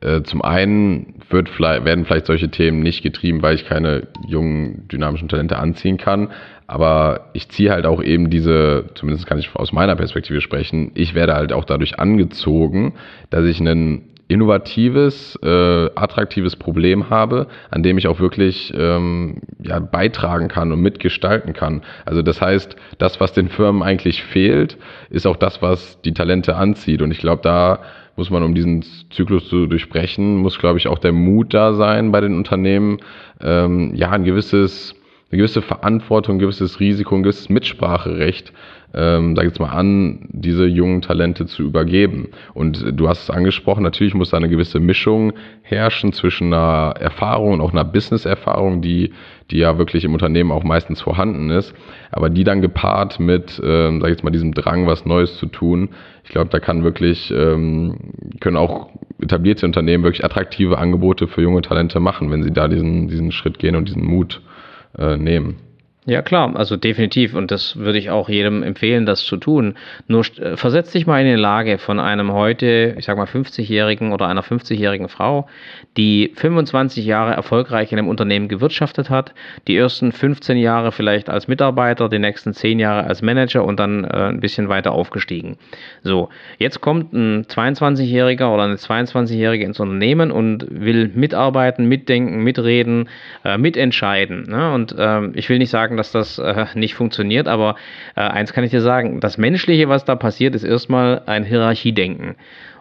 äh, zum einen wird vielleicht, werden vielleicht solche Themen nicht getrieben, weil ich keine jungen, dynamischen Talente anziehen kann. Aber ich ziehe halt auch eben diese, zumindest kann ich aus meiner Perspektive sprechen, ich werde halt auch dadurch angezogen, dass ich einen innovatives, äh, attraktives Problem habe, an dem ich auch wirklich ähm, ja, beitragen kann und mitgestalten kann. Also das heißt, das, was den Firmen eigentlich fehlt, ist auch das, was die Talente anzieht. Und ich glaube, da muss man, um diesen Zyklus zu durchbrechen, muss, glaube ich, auch der Mut da sein bei den Unternehmen, ähm, ja, ein gewisses eine gewisse Verantwortung, ein gewisses Risiko, ein gewisses Mitspracherecht, ähm, sag jetzt mal, an diese jungen Talente zu übergeben. Und du hast es angesprochen, natürlich muss da eine gewisse Mischung herrschen zwischen einer Erfahrung und auch einer Business-Erfahrung, die, die ja wirklich im Unternehmen auch meistens vorhanden ist, aber die dann gepaart mit, ähm, sag jetzt mal, diesem Drang, was Neues zu tun. Ich glaube, da kann wirklich, ähm, können auch etablierte Unternehmen wirklich attraktive Angebote für junge Talente machen, wenn sie da diesen, diesen Schritt gehen und diesen Mut äh, nehmen. Ja, klar, also definitiv. Und das würde ich auch jedem empfehlen, das zu tun. Nur äh, versetz dich mal in die Lage von einem heute, ich sag mal, 50-Jährigen oder einer 50-jährigen Frau, die 25 Jahre erfolgreich in einem Unternehmen gewirtschaftet hat, die ersten 15 Jahre vielleicht als Mitarbeiter, die nächsten 10 Jahre als Manager und dann äh, ein bisschen weiter aufgestiegen. So, jetzt kommt ein 22-Jähriger oder eine 22-Jährige ins Unternehmen und will mitarbeiten, mitdenken, mitreden, äh, mitentscheiden. Ne? Und äh, ich will nicht sagen, dass das äh, nicht funktioniert, aber äh, eins kann ich dir sagen, das Menschliche, was da passiert, ist erstmal ein Hierarchiedenken.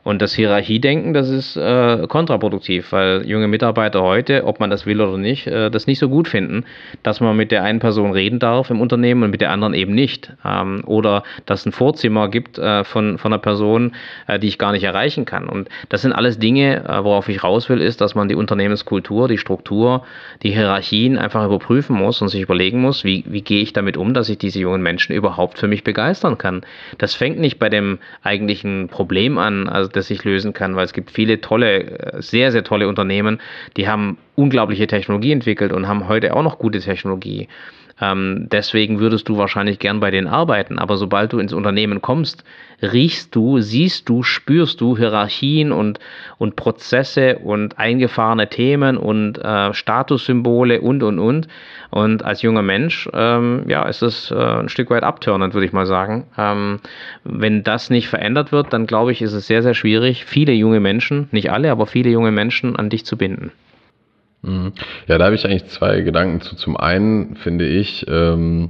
Und das Hierarchiedenken, das ist äh, kontraproduktiv, weil junge Mitarbeiter heute, ob man das will oder nicht, äh, das nicht so gut finden, dass man mit der einen Person reden darf im Unternehmen und mit der anderen eben nicht. Ähm, oder dass es ein Vorzimmer gibt äh, von, von einer Person, äh, die ich gar nicht erreichen kann. Und das sind alles Dinge, äh, worauf ich raus will, ist, dass man die Unternehmenskultur, die Struktur, die Hierarchien einfach überprüfen muss und sich überlegen muss, wie, wie gehe ich damit um, dass ich diese jungen Menschen überhaupt für mich begeistern kann. Das fängt nicht bei dem eigentlichen Problem an, also das sich lösen kann, weil es gibt viele tolle, äh, sehr, sehr tolle Unternehmen, die haben unglaubliche Technologie entwickelt und haben heute auch noch gute Technologie. Ähm, deswegen würdest du wahrscheinlich gern bei denen arbeiten. Aber sobald du ins Unternehmen kommst, riechst du, siehst du, spürst du Hierarchien und, und Prozesse und eingefahrene Themen und äh, Statussymbole und, und, und. Und als junger Mensch, ähm, ja, ist es äh, ein Stück weit abtörnend, würde ich mal sagen. Ähm, wenn das nicht verändert wird, dann glaube ich, ist es sehr, sehr schwierig, viele junge Menschen, nicht alle, aber viele junge Menschen an dich zu binden. Mhm. Ja, da habe ich eigentlich zwei Gedanken zu. Zum einen finde ich, ähm,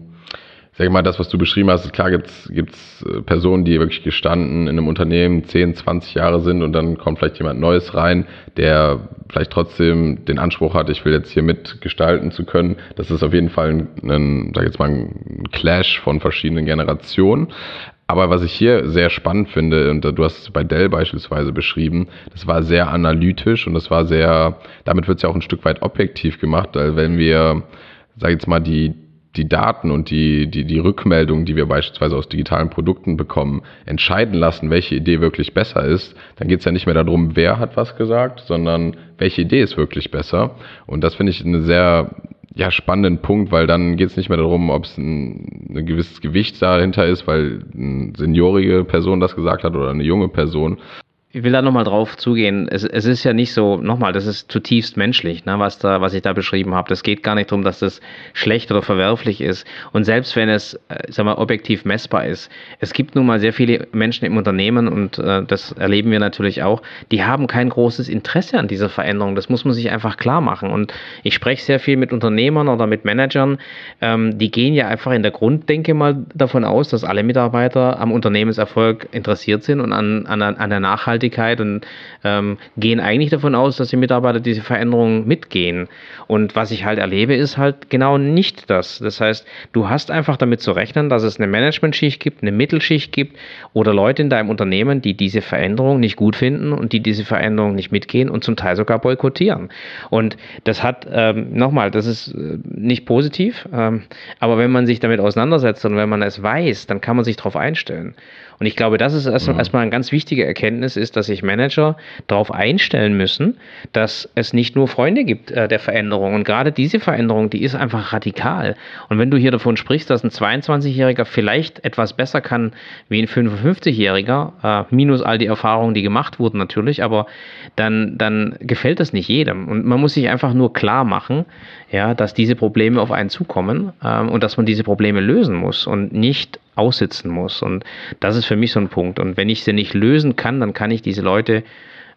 sag mal, das, was du beschrieben hast, klar gibt's gibt's äh, Personen, die wirklich gestanden in einem Unternehmen 10, 20 Jahre sind und dann kommt vielleicht jemand Neues rein, der vielleicht trotzdem den Anspruch hat, ich will jetzt hier mitgestalten zu können. Das ist auf jeden Fall ein, ein sag jetzt mal, ein Clash von verschiedenen Generationen. Aber was ich hier sehr spannend finde, und du hast es bei Dell beispielsweise beschrieben, das war sehr analytisch und das war sehr, damit wird es ja auch ein Stück weit objektiv gemacht, weil wenn wir, sag ich jetzt mal, die, die Daten und die, die, die Rückmeldungen, die wir beispielsweise aus digitalen Produkten bekommen, entscheiden lassen, welche Idee wirklich besser ist, dann geht es ja nicht mehr darum, wer hat was gesagt, sondern welche Idee ist wirklich besser. Und das finde ich eine sehr ja, spannenden Punkt, weil dann geht es nicht mehr darum, ob es ein, ein gewisses Gewicht dahinter ist, weil eine seniorige Person das gesagt hat oder eine junge Person, ich will da nochmal drauf zugehen. Es, es ist ja nicht so, nochmal, das ist zutiefst menschlich, ne, was, da, was ich da beschrieben habe. Das geht gar nicht darum, dass das schlecht oder verwerflich ist. Und selbst wenn es, äh, sag mal, objektiv messbar ist, es gibt nun mal sehr viele Menschen im Unternehmen und äh, das erleben wir natürlich auch, die haben kein großes Interesse an dieser Veränderung. Das muss man sich einfach klar machen. Und ich spreche sehr viel mit Unternehmern oder mit Managern, ähm, die gehen ja einfach in der Grunddenke mal davon aus, dass alle Mitarbeiter am Unternehmenserfolg interessiert sind und an, an, an der Nachhaltigkeit Nachhaltigkeit und ähm, gehen eigentlich davon aus, dass die Mitarbeiter diese Veränderungen mitgehen. Und was ich halt erlebe, ist halt genau nicht das. Das heißt, du hast einfach damit zu rechnen, dass es eine Managementschicht gibt, eine Mittelschicht gibt oder Leute in deinem Unternehmen, die diese Veränderung nicht gut finden und die diese Veränderung nicht mitgehen und zum Teil sogar boykottieren. Und das hat, ähm, nochmal, das ist äh, nicht positiv, ähm, aber wenn man sich damit auseinandersetzt und wenn man es weiß, dann kann man sich darauf einstellen. Und ich glaube, das ist erstmal mhm. eine ganz wichtige Erkenntnis, ist, dass sich Manager darauf einstellen müssen, dass es nicht nur Freunde gibt äh, der Veränderung. Und gerade diese Veränderung, die ist einfach radikal. Und wenn du hier davon sprichst, dass ein 22-Jähriger vielleicht etwas besser kann wie ein 55-Jähriger, äh, minus all die Erfahrungen, die gemacht wurden natürlich, aber dann, dann gefällt das nicht jedem. Und man muss sich einfach nur klar machen, ja, dass diese Probleme auf einen zukommen ähm, und dass man diese Probleme lösen muss und nicht aussitzen muss. Und das ist für mich so ein Punkt. Und wenn ich sie nicht lösen kann, dann kann ich diese Leute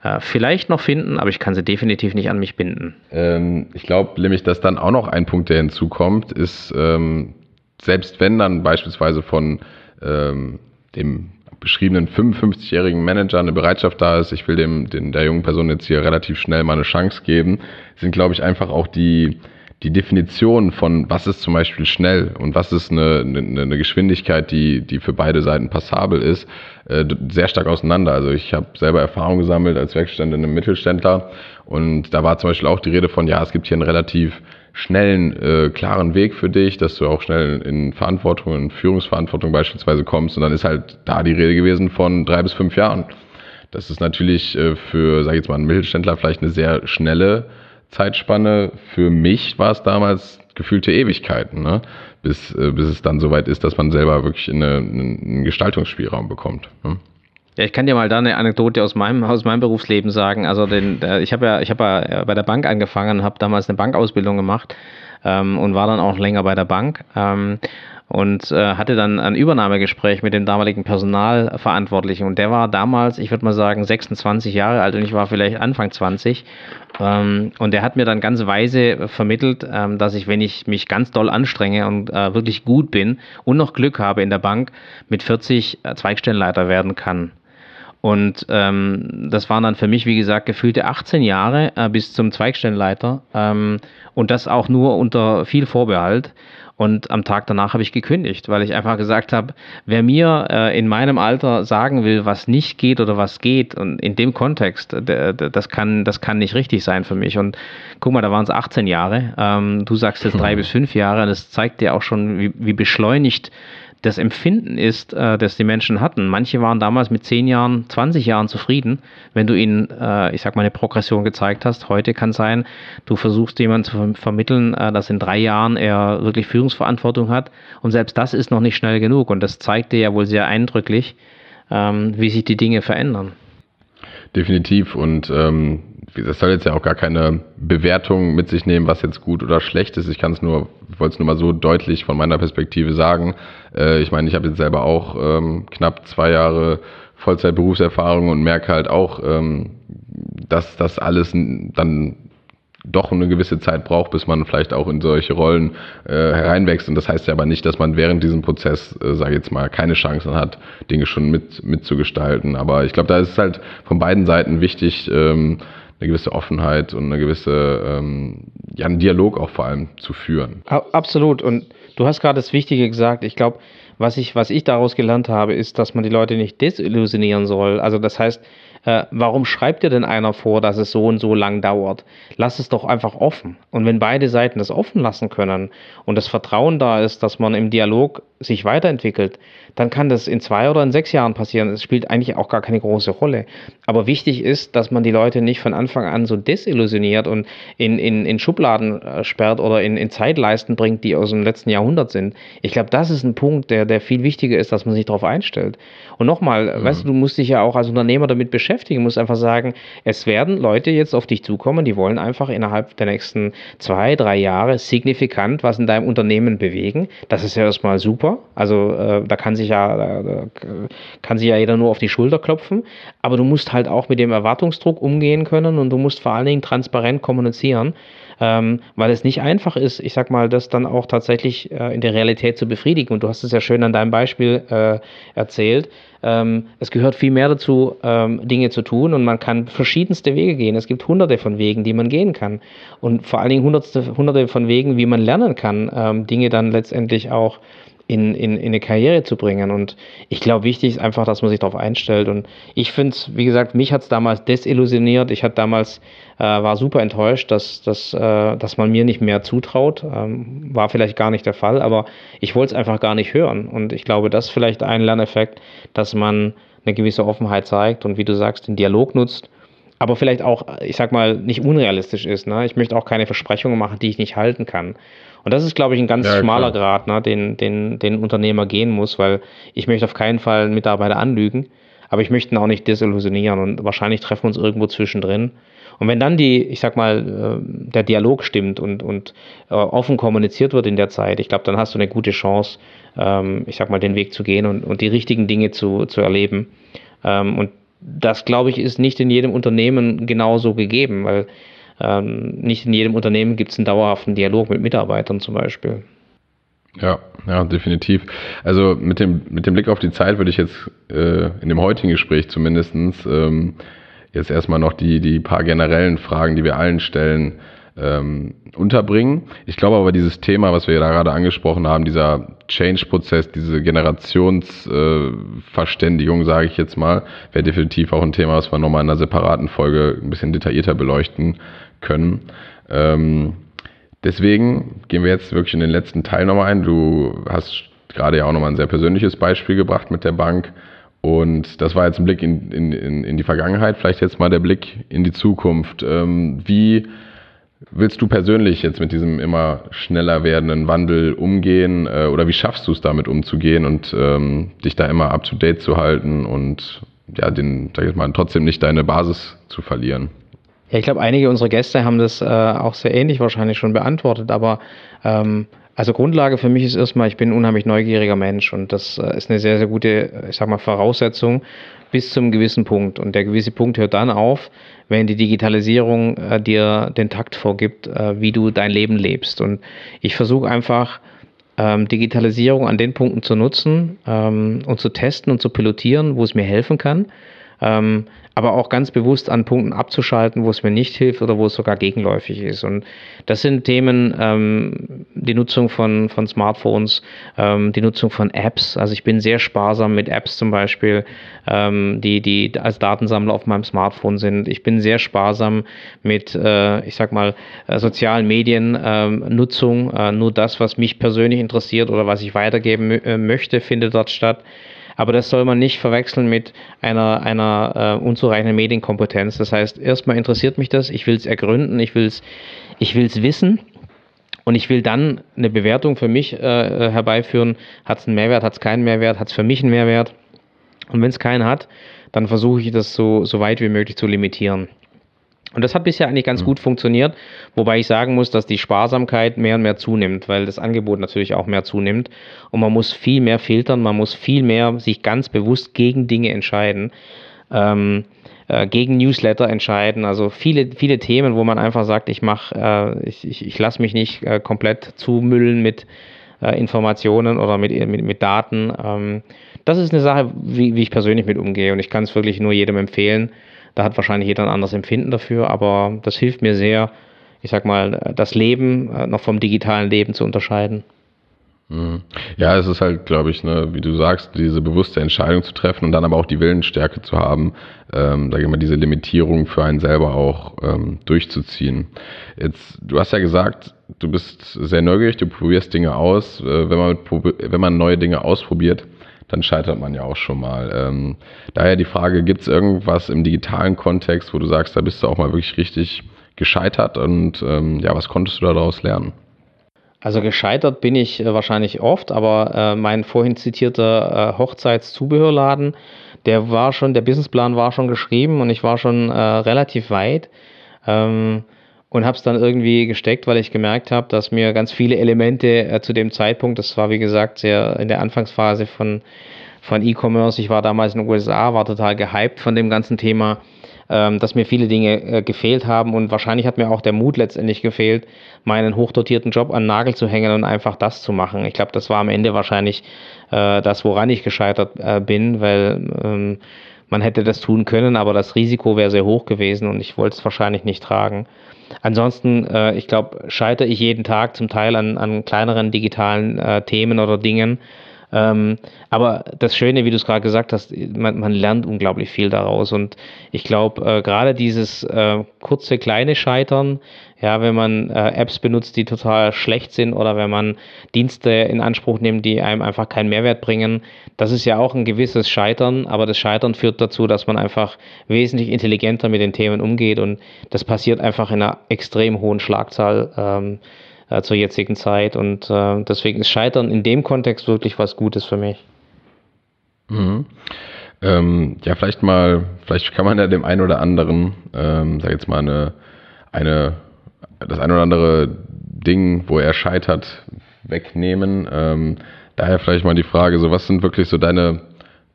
äh, vielleicht noch finden, aber ich kann sie definitiv nicht an mich binden. Ähm, ich glaube nämlich, dass dann auch noch ein Punkt, der hinzukommt, ist, ähm, selbst wenn dann beispielsweise von ähm, dem beschriebenen 55-jährigen Manager eine Bereitschaft da ist, ich will dem, den, der jungen Person jetzt hier relativ schnell mal eine Chance geben, sind, glaube ich, einfach auch die, die Definition von was ist zum Beispiel schnell und was ist eine, eine, eine Geschwindigkeit, die, die für beide Seiten passabel ist, äh, sehr stark auseinander. Also ich habe selber Erfahrung gesammelt als Werkständer in einem Mittelständler und da war zum Beispiel auch die Rede von, ja, es gibt hier einen relativ schnellen, äh, klaren Weg für dich, dass du auch schnell in Verantwortung, in Führungsverantwortung beispielsweise kommst. Und dann ist halt da die Rede gewesen von drei bis fünf Jahren. Das ist natürlich äh, für, sag ich jetzt mal, einen Mittelständler vielleicht eine sehr schnelle Zeitspanne. Für mich war es damals gefühlte Ewigkeiten, ne? bis, äh, bis es dann soweit ist, dass man selber wirklich eine, einen Gestaltungsspielraum bekommt. Ne? Ja, ich kann dir mal da eine Anekdote aus meinem, aus meinem Berufsleben sagen. Also den, ich habe ja, hab ja bei der Bank angefangen, habe damals eine Bankausbildung gemacht ähm, und war dann auch länger bei der Bank. Ähm, und äh, hatte dann ein Übernahmegespräch mit dem damaligen Personalverantwortlichen und der war damals, ich würde mal sagen, 26 Jahre alt und ich war vielleicht Anfang 20 ähm, und der hat mir dann ganz weise vermittelt, ähm, dass ich, wenn ich mich ganz doll anstrenge und äh, wirklich gut bin und noch Glück habe in der Bank, mit 40 äh, Zweigstellenleiter werden kann. Und ähm, das waren dann für mich, wie gesagt, gefühlte 18 Jahre äh, bis zum Zweigstellenleiter ähm, und das auch nur unter viel Vorbehalt. Und am Tag danach habe ich gekündigt, weil ich einfach gesagt habe, wer mir äh, in meinem Alter sagen will, was nicht geht oder was geht, und in dem Kontext, das kann, das kann nicht richtig sein für mich. Und guck mal, da waren es 18 Jahre. Ähm, du sagst jetzt drei bis fünf Jahre. Das zeigt dir auch schon, wie, wie beschleunigt das Empfinden ist, äh, das die Menschen hatten. Manche waren damals mit 10 Jahren, 20 Jahren zufrieden, wenn du ihnen, äh, ich sag mal, eine Progression gezeigt hast. Heute kann sein, du versuchst jemanden zu vermitteln, äh, dass in drei Jahren er wirklich Führungsverantwortung hat. Und selbst das ist noch nicht schnell genug. Und das zeigt dir ja wohl sehr eindrücklich, ähm, wie sich die Dinge verändern. Definitiv. Und ähm, das soll jetzt ja auch gar keine Bewertung mit sich nehmen, was jetzt gut oder schlecht ist. Ich kann es nur, wollte es nur mal so deutlich von meiner Perspektive sagen. Äh, ich meine, ich habe jetzt selber auch ähm, knapp zwei Jahre Vollzeitberufserfahrung und merke halt auch, ähm, dass das alles dann doch eine gewisse Zeit braucht, bis man vielleicht auch in solche Rollen äh, hereinwächst. Und das heißt ja aber nicht, dass man während diesem Prozess, äh, sage ich jetzt mal, keine Chancen hat, Dinge schon mit mitzugestalten. Aber ich glaube, da ist es halt von beiden Seiten wichtig, ähm, eine gewisse Offenheit und eine gewisse, ähm, ja, einen Dialog auch vor allem zu führen. Absolut. Und du hast gerade das Wichtige gesagt. Ich glaube, was ich, was ich daraus gelernt habe, ist, dass man die Leute nicht desillusionieren soll. Also das heißt, äh, warum schreibt dir denn einer vor, dass es so und so lang dauert? Lass es doch einfach offen. Und wenn beide Seiten das offen lassen können und das Vertrauen da ist, dass man im Dialog sich weiterentwickelt, dann kann das in zwei oder in sechs Jahren passieren. Es spielt eigentlich auch gar keine große Rolle. Aber wichtig ist, dass man die Leute nicht von Anfang an so desillusioniert und in, in, in Schubladen äh, sperrt oder in, in Zeitleisten bringt, die aus dem letzten Jahrhundert sind. Ich glaube, das ist ein Punkt, der, der viel wichtiger ist, dass man sich darauf einstellt. Und nochmal, mhm. weißt du, du musst dich ja auch als Unternehmer damit beschäftigen, musst einfach sagen, es werden Leute jetzt auf dich zukommen, die wollen einfach innerhalb der nächsten zwei, drei Jahre signifikant was in deinem Unternehmen bewegen. Das ist ja erstmal super. Also äh, da kann sich ja da kann sich ja jeder nur auf die Schulter klopfen. Aber du musst halt auch mit dem Erwartungsdruck umgehen können und du musst vor allen Dingen transparent kommunizieren, ähm, weil es nicht einfach ist, ich sag mal, das dann auch tatsächlich äh, in der Realität zu befriedigen. Und du hast es ja schön an deinem Beispiel äh, erzählt. Ähm, es gehört viel mehr dazu, ähm, Dinge zu tun und man kann verschiedenste Wege gehen. Es gibt hunderte von Wegen, die man gehen kann. Und vor allen Dingen hunderte, hunderte von Wegen, wie man lernen kann, ähm, Dinge dann letztendlich auch in, in, in eine Karriere zu bringen. Und ich glaube, wichtig ist einfach, dass man sich darauf einstellt. Und ich finde es, wie gesagt, mich hat es damals desillusioniert. Ich hatte damals, äh, war super enttäuscht, dass, dass, äh, dass man mir nicht mehr zutraut. Ähm, war vielleicht gar nicht der Fall, aber ich wollte es einfach gar nicht hören. Und ich glaube, das ist vielleicht ein Lerneffekt, dass man eine gewisse Offenheit zeigt und wie du sagst, den Dialog nutzt aber vielleicht auch, ich sag mal, nicht unrealistisch ist. Ne? Ich möchte auch keine Versprechungen machen, die ich nicht halten kann. Und das ist, glaube ich, ein ganz ja, schmaler klar. Grad, ne, den, den, den Unternehmer gehen muss, weil ich möchte auf keinen Fall einen Mitarbeiter anlügen, aber ich möchte ihn auch nicht desillusionieren und wahrscheinlich treffen wir uns irgendwo zwischendrin. Und wenn dann die, ich sag mal, äh, der Dialog stimmt und, und äh, offen kommuniziert wird in der Zeit, ich glaube, dann hast du eine gute Chance, ähm, ich sag mal, den Weg zu gehen und, und die richtigen Dinge zu, zu erleben. Ähm, und das, glaube ich, ist nicht in jedem Unternehmen genauso gegeben, weil ähm, nicht in jedem Unternehmen gibt es einen dauerhaften Dialog mit Mitarbeitern zum Beispiel. Ja, ja, definitiv. Also mit dem, mit dem Blick auf die Zeit würde ich jetzt äh, in dem heutigen Gespräch zumindest ähm, jetzt erstmal noch die, die paar generellen Fragen, die wir allen stellen, ähm, unterbringen. Ich glaube aber, dieses Thema, was wir da gerade angesprochen haben, dieser Change-Prozess, diese Generationsverständigung, äh, sage ich jetzt mal, wäre definitiv auch ein Thema, was wir nochmal in einer separaten Folge ein bisschen detaillierter beleuchten können. Ähm, deswegen gehen wir jetzt wirklich in den letzten Teil nochmal ein. Du hast gerade ja auch nochmal ein sehr persönliches Beispiel gebracht mit der Bank. Und das war jetzt ein Blick in, in, in die Vergangenheit, vielleicht jetzt mal der Blick in die Zukunft. Ähm, wie willst du persönlich jetzt mit diesem immer schneller werdenden Wandel umgehen äh, oder wie schaffst du es damit umzugehen und ähm, dich da immer up to date zu halten und ja, den, sag ich mal, trotzdem nicht deine Basis zu verlieren? Ja, ich glaube, einige unserer Gäste haben das äh, auch sehr ähnlich wahrscheinlich schon beantwortet, aber ähm, also Grundlage für mich ist erstmal, ich bin ein unheimlich neugieriger Mensch und das äh, ist eine sehr, sehr gute, ich sag mal, Voraussetzung bis zum gewissen Punkt. Und der gewisse Punkt hört dann auf, wenn die Digitalisierung äh, dir den Takt vorgibt, äh, wie du dein Leben lebst. Und ich versuche einfach, ähm, Digitalisierung an den Punkten zu nutzen ähm, und zu testen und zu pilotieren, wo es mir helfen kann. Ähm, aber auch ganz bewusst an Punkten abzuschalten, wo es mir nicht hilft oder wo es sogar gegenläufig ist. Und das sind Themen, ähm, die Nutzung von, von Smartphones, ähm, die Nutzung von Apps. Also ich bin sehr sparsam mit Apps zum Beispiel, ähm, die, die als Datensammler auf meinem Smartphone sind. Ich bin sehr sparsam mit, äh, ich sag mal, äh, sozialen Medien ähm, Nutzung. Äh, nur das, was mich persönlich interessiert oder was ich weitergeben äh, möchte, findet dort statt. Aber das soll man nicht verwechseln mit einer, einer äh, unzureichenden Medienkompetenz. Das heißt, erstmal interessiert mich das, ich will es ergründen, ich will es ich will's wissen. Und ich will dann eine Bewertung für mich äh, herbeiführen. Hat es einen Mehrwert, hat es keinen Mehrwert, hat es für mich einen Mehrwert? Und wenn es keinen hat, dann versuche ich das so, so weit wie möglich zu limitieren. Und das hat bisher eigentlich ganz mhm. gut funktioniert, wobei ich sagen muss, dass die Sparsamkeit mehr und mehr zunimmt, weil das Angebot natürlich auch mehr zunimmt. Und man muss viel mehr filtern, man muss viel mehr sich ganz bewusst gegen Dinge entscheiden, ähm, äh, gegen Newsletter entscheiden. Also viele, viele Themen, wo man einfach sagt, ich mache, äh, ich, ich, ich lasse mich nicht äh, komplett zumüllen mit äh, Informationen oder mit, mit, mit Daten. Ähm, das ist eine Sache, wie, wie ich persönlich mit umgehe. Und ich kann es wirklich nur jedem empfehlen da hat wahrscheinlich jeder ein anderes Empfinden dafür, aber das hilft mir sehr, ich sag mal, das Leben äh, noch vom digitalen Leben zu unterscheiden. Mhm. Ja, es ist halt, glaube ich, ne, wie du sagst, diese bewusste Entscheidung zu treffen und dann aber auch die Willensstärke zu haben, ähm, sage ich mal, diese Limitierung für einen selber auch ähm, durchzuziehen. Jetzt, du hast ja gesagt, du bist sehr neugierig, du probierst Dinge aus. Äh, wenn, man mit, wenn man neue Dinge ausprobiert, dann scheitert man ja auch schon mal. Ähm, daher die Frage, gibt es irgendwas im digitalen Kontext, wo du sagst, da bist du auch mal wirklich richtig gescheitert und ähm, ja, was konntest du daraus lernen? Also gescheitert bin ich äh, wahrscheinlich oft, aber äh, mein vorhin zitierter äh, Hochzeitszubehörladen, der war schon, der Businessplan war schon geschrieben und ich war schon äh, relativ weit. Ähm, und habe es dann irgendwie gesteckt, weil ich gemerkt habe, dass mir ganz viele Elemente äh, zu dem Zeitpunkt, das war wie gesagt sehr in der Anfangsphase von, von E-Commerce, ich war damals in den USA, war total gehypt von dem ganzen Thema, ähm, dass mir viele Dinge äh, gefehlt haben und wahrscheinlich hat mir auch der Mut letztendlich gefehlt, meinen hochdotierten Job an den Nagel zu hängen und einfach das zu machen. Ich glaube, das war am Ende wahrscheinlich äh, das, woran ich gescheitert äh, bin, weil ähm, man hätte das tun können, aber das Risiko wäre sehr hoch gewesen und ich wollte es wahrscheinlich nicht tragen. Ansonsten, äh, ich glaube, scheitere ich jeden Tag zum Teil an, an kleineren digitalen äh, Themen oder Dingen. Ähm, aber das Schöne, wie du es gerade gesagt hast, man, man, lernt unglaublich viel daraus. Und ich glaube, äh, gerade dieses äh, kurze, kleine Scheitern, ja, wenn man äh, Apps benutzt, die total schlecht sind oder wenn man Dienste in Anspruch nimmt, die einem einfach keinen Mehrwert bringen, das ist ja auch ein gewisses Scheitern, aber das Scheitern führt dazu, dass man einfach wesentlich intelligenter mit den Themen umgeht und das passiert einfach in einer extrem hohen Schlagzahl ähm, äh, zur jetzigen Zeit und äh, deswegen ist Scheitern in dem Kontext wirklich was Gutes für mich. Mhm. Ähm, ja, vielleicht mal, vielleicht kann man ja dem einen oder anderen, ähm, sag jetzt mal eine, eine das ein oder andere Ding, wo er scheitert, wegnehmen. Ähm, daher vielleicht mal die Frage, so was sind wirklich so deine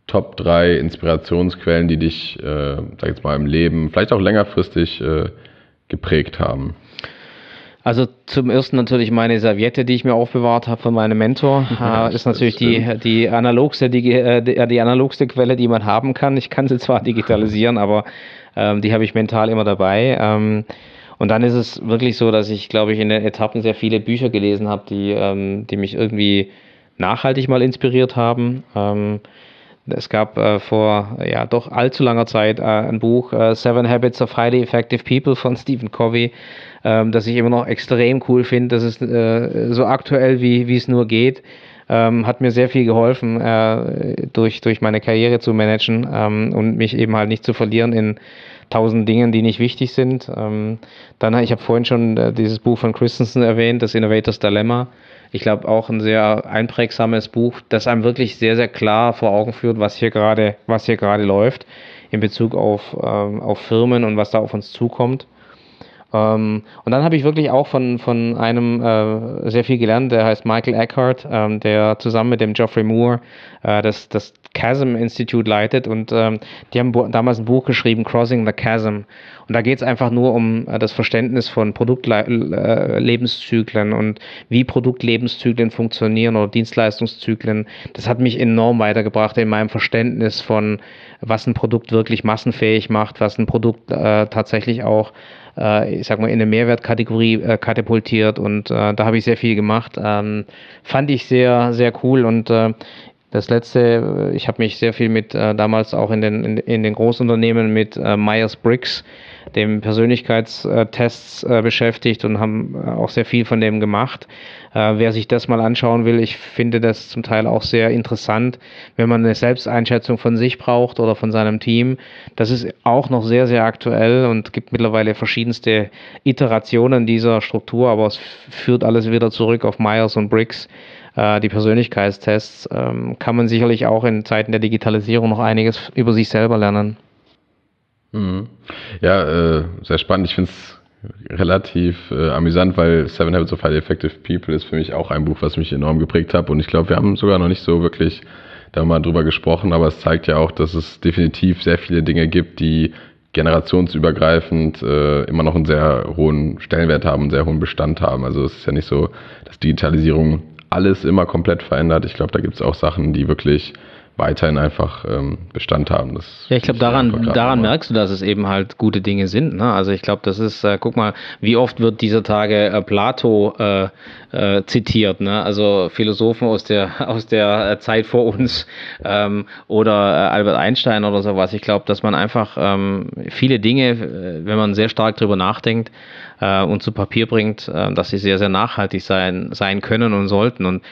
Top 3 Inspirationsquellen, die dich, äh, sag jetzt mal, im Leben, vielleicht auch längerfristig äh, geprägt haben? Also zum ersten natürlich meine Serviette, die ich mir aufbewahrt habe von meinem Mentor. Ja, äh, ist natürlich die, die, analogste, die, äh, die analogste Quelle, die man haben kann. Ich kann sie zwar digitalisieren, aber ähm, die habe ich mental immer dabei. Ähm, Und dann ist es wirklich so, dass ich, glaube ich, in den Etappen sehr viele Bücher gelesen habe, die, ähm, die mich irgendwie nachhaltig mal inspiriert haben. Ähm, es gab äh, vor ja doch allzu langer Zeit äh, ein Buch äh, Seven Habits of Highly Effective People von Stephen Covey, ähm, das ich immer noch extrem cool finde. Das ist äh, so aktuell wie wie es nur geht. Ähm, hat mir sehr viel geholfen, äh, durch, durch meine Karriere zu managen ähm, und mich eben halt nicht zu verlieren in tausend Dingen, die nicht wichtig sind. Ähm, dann, ich habe vorhin schon äh, dieses Buch von Christensen erwähnt, das Innovators Dilemma. Ich glaube auch ein sehr einprägsames Buch, das einem wirklich sehr, sehr klar vor Augen führt, was hier gerade, was hier gerade läuft in Bezug auf, ähm, auf Firmen und was da auf uns zukommt. Ähm, und dann habe ich wirklich auch von, von einem äh, sehr viel gelernt, der heißt Michael Eckhart, ähm, der zusammen mit dem Geoffrey Moore äh, das, das Chasm Institute leitet und ähm, die haben damals ein Buch geschrieben, Crossing the Chasm. Und da geht es einfach nur um äh, das Verständnis von Produktlebenszyklen äh, und wie Produktlebenszyklen funktionieren oder Dienstleistungszyklen. Das hat mich enorm weitergebracht in meinem Verständnis von, was ein Produkt wirklich massenfähig macht, was ein Produkt äh, tatsächlich auch äh, ich sag mal, in eine Mehrwertkategorie äh, katapultiert und äh, da habe ich sehr viel gemacht. Ähm, fand ich sehr, sehr cool und äh, das letzte, ich habe mich sehr viel mit äh, damals auch in den, in, in den Großunternehmen mit äh, Myers-Briggs dem Persönlichkeitstests äh, beschäftigt und haben äh, auch sehr viel von dem gemacht. Äh, wer sich das mal anschauen will, ich finde das zum Teil auch sehr interessant, wenn man eine Selbsteinschätzung von sich braucht oder von seinem Team. Das ist auch noch sehr, sehr aktuell und gibt mittlerweile verschiedenste Iterationen dieser Struktur, aber es führt alles wieder zurück auf Myers und Briggs die Persönlichkeitstests, ähm, kann man sicherlich auch in Zeiten der Digitalisierung noch einiges über sich selber lernen. Mhm. Ja, äh, sehr spannend. Ich finde es relativ äh, amüsant, weil Seven Habits of Highly Effective People ist für mich auch ein Buch, was mich enorm geprägt hat. Und ich glaube, wir haben sogar noch nicht so wirklich da mal drüber gesprochen, aber es zeigt ja auch, dass es definitiv sehr viele Dinge gibt, die generationsübergreifend äh, immer noch einen sehr hohen Stellenwert haben, einen sehr hohen Bestand haben. Also es ist ja nicht so, dass Digitalisierung alles immer komplett verändert. Ich glaube, da gibt es auch Sachen, die wirklich weiterhin einfach ähm, Bestand haben. Das ja, ich glaube, daran, daran merkst du, dass es eben halt gute Dinge sind. Ne? Also ich glaube, das ist, äh, guck mal, wie oft wird dieser Tage äh, Plato äh, äh zitiert, ne? also Philosophen aus der, aus der äh, Zeit vor uns ähm, oder äh, Albert Einstein oder sowas. Ich glaube, dass man einfach ähm, viele Dinge, wenn man sehr stark drüber nachdenkt, und zu Papier bringt, dass sie sehr, sehr nachhaltig sein, sein können und sollten. Und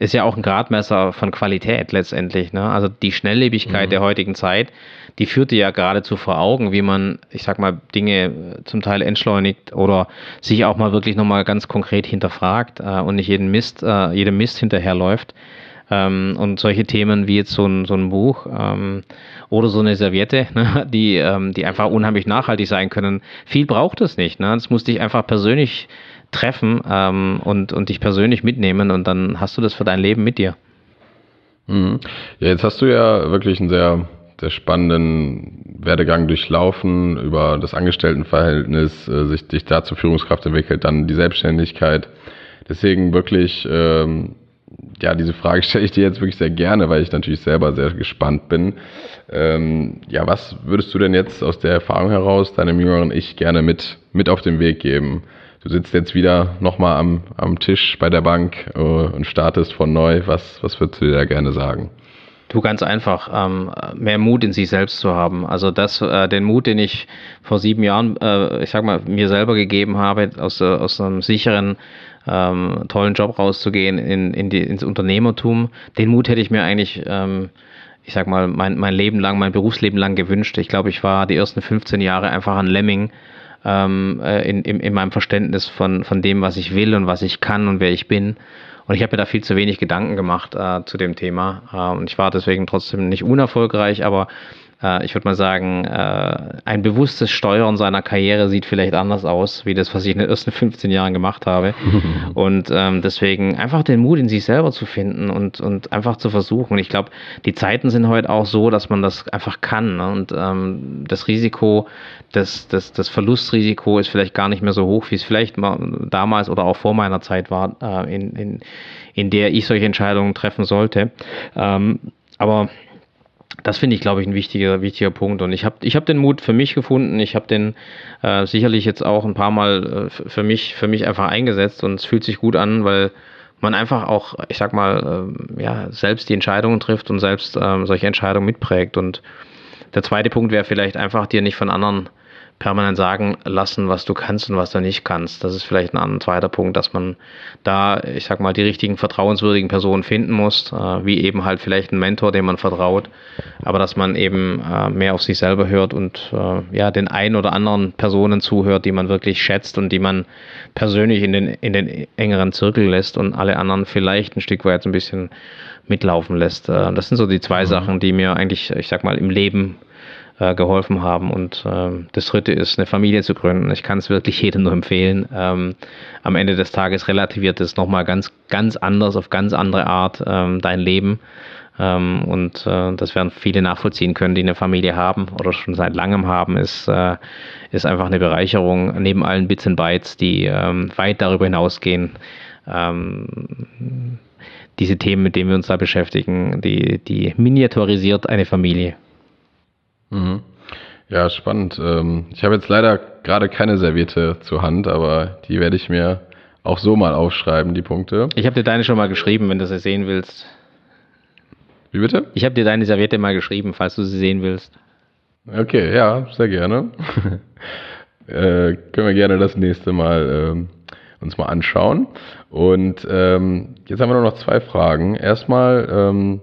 ist ja auch ein Gradmesser von Qualität letztendlich. Ne? Also die Schnelllebigkeit mhm. der heutigen Zeit, die führt dir ja geradezu vor Augen, wie man, ich sag mal, Dinge äh, zum Teil entschleunigt oder sich auch mal wirklich nochmal ganz konkret hinterfragt äh, und nicht jeden Mist, äh, jedem Mist hinterherläuft. Ähm, und solche Themen wie jetzt so ein, so ein Buch ähm, oder so eine Serviette, ne, die, ähm, die einfach unheimlich nachhaltig sein können. Viel braucht es nicht. Ne? Das muss dich einfach persönlich treffen ähm, und, und dich persönlich mitnehmen und dann hast du das für dein Leben mit dir. Mhm. Ja, jetzt hast du ja wirklich einen sehr, sehr spannenden Werdegang durchlaufen über das Angestelltenverhältnis, äh, sich dich da zur Führungskraft entwickelt, dann die Selbstständigkeit. Deswegen wirklich, ähm, ja, diese Frage stelle ich dir jetzt wirklich sehr gerne, weil ich natürlich selber sehr gespannt bin. Ähm, ja, was würdest du denn jetzt aus der Erfahrung heraus deinem jüngeren Ich gerne mit, mit auf den Weg geben? du sitzt jetzt wieder nochmal am, am Tisch bei der Bank äh, und startest von neu. Was, was würdest du dir da gerne sagen? Du ganz einfach, ähm, mehr Mut in sich selbst zu haben. Also das, äh, den Mut, den ich vor sieben Jahren, äh, ich sag mal, mir selber gegeben habe, aus, äh, aus einem sicheren, ähm, tollen Job rauszugehen in, in die, ins Unternehmertum, den Mut hätte ich mir eigentlich, ähm, ich sag mal, mein, mein Leben lang, mein Berufsleben lang gewünscht. Ich glaube, ich war die ersten 15 Jahre einfach ein Lemming ähm, äh, in, in, in meinem Verständnis von, von dem, was ich will und was ich kann und wer ich bin. Und ich habe mir da viel zu wenig Gedanken gemacht äh, zu dem Thema. Äh, und ich war deswegen trotzdem nicht unerfolgreich, aber äh, ich würde mal sagen, äh, ein bewusstes Steuern seiner Karriere sieht vielleicht anders aus, wie das, was ich in den ersten 15 Jahren gemacht habe. und ähm, deswegen einfach den Mut in sich selber zu finden und, und einfach zu versuchen. Und ich glaube, die Zeiten sind heute auch so, dass man das einfach kann. Ne? Und ähm, das Risiko, das, das, das Verlustrisiko ist vielleicht gar nicht mehr so hoch, wie es vielleicht mal damals oder auch vor meiner Zeit war, äh, in, in, in der ich solche Entscheidungen treffen sollte. Ähm, aber das finde ich, glaube ich, ein wichtiger, wichtiger Punkt. Und ich habe ich hab den Mut für mich gefunden. Ich habe den äh, sicherlich jetzt auch ein paar Mal äh, für, mich, für mich einfach eingesetzt und es fühlt sich gut an, weil man einfach auch, ich sag mal, äh, ja, selbst die Entscheidungen trifft und selbst ähm, solche Entscheidungen mitprägt. Und der zweite Punkt wäre vielleicht einfach, dir nicht von anderen permanent sagen lassen, was du kannst und was du nicht kannst. Das ist vielleicht ein zweiter Punkt, dass man da, ich sag mal, die richtigen vertrauenswürdigen Personen finden muss, äh, wie eben halt vielleicht ein Mentor, dem man vertraut, aber dass man eben äh, mehr auf sich selber hört und äh, ja, den ein oder anderen Personen zuhört, die man wirklich schätzt und die man persönlich in den, in den engeren Zirkel lässt und alle anderen vielleicht ein Stück weit ein bisschen mitlaufen lässt. Das sind so die zwei mhm. Sachen, die mir eigentlich, ich sag mal, im Leben äh, geholfen haben. Und ähm, das dritte ist, eine Familie zu gründen. Ich kann es wirklich jedem nur empfehlen. Ähm, am Ende des Tages relativiert es nochmal ganz, ganz anders, auf ganz andere Art ähm, dein Leben. Ähm, und äh, das werden viele nachvollziehen können, die eine Familie haben oder schon seit langem haben, ist, äh, ist einfach eine Bereicherung neben allen Bits und Bytes, die ähm, weit darüber hinausgehen ähm, diese Themen, mit denen wir uns da beschäftigen, die, die miniaturisiert eine Familie. Mhm. Ja, spannend. Ähm, ich habe jetzt leider gerade keine Serviette zur Hand, aber die werde ich mir auch so mal aufschreiben, die Punkte. Ich habe dir deine schon mal geschrieben, wenn du sie sehen willst. Wie bitte? Ich habe dir deine Serviette mal geschrieben, falls du sie sehen willst. Okay, ja, sehr gerne. äh, können wir gerne das nächste Mal ähm, uns mal anschauen. Und ähm, jetzt haben wir nur noch zwei Fragen. Erstmal, ähm,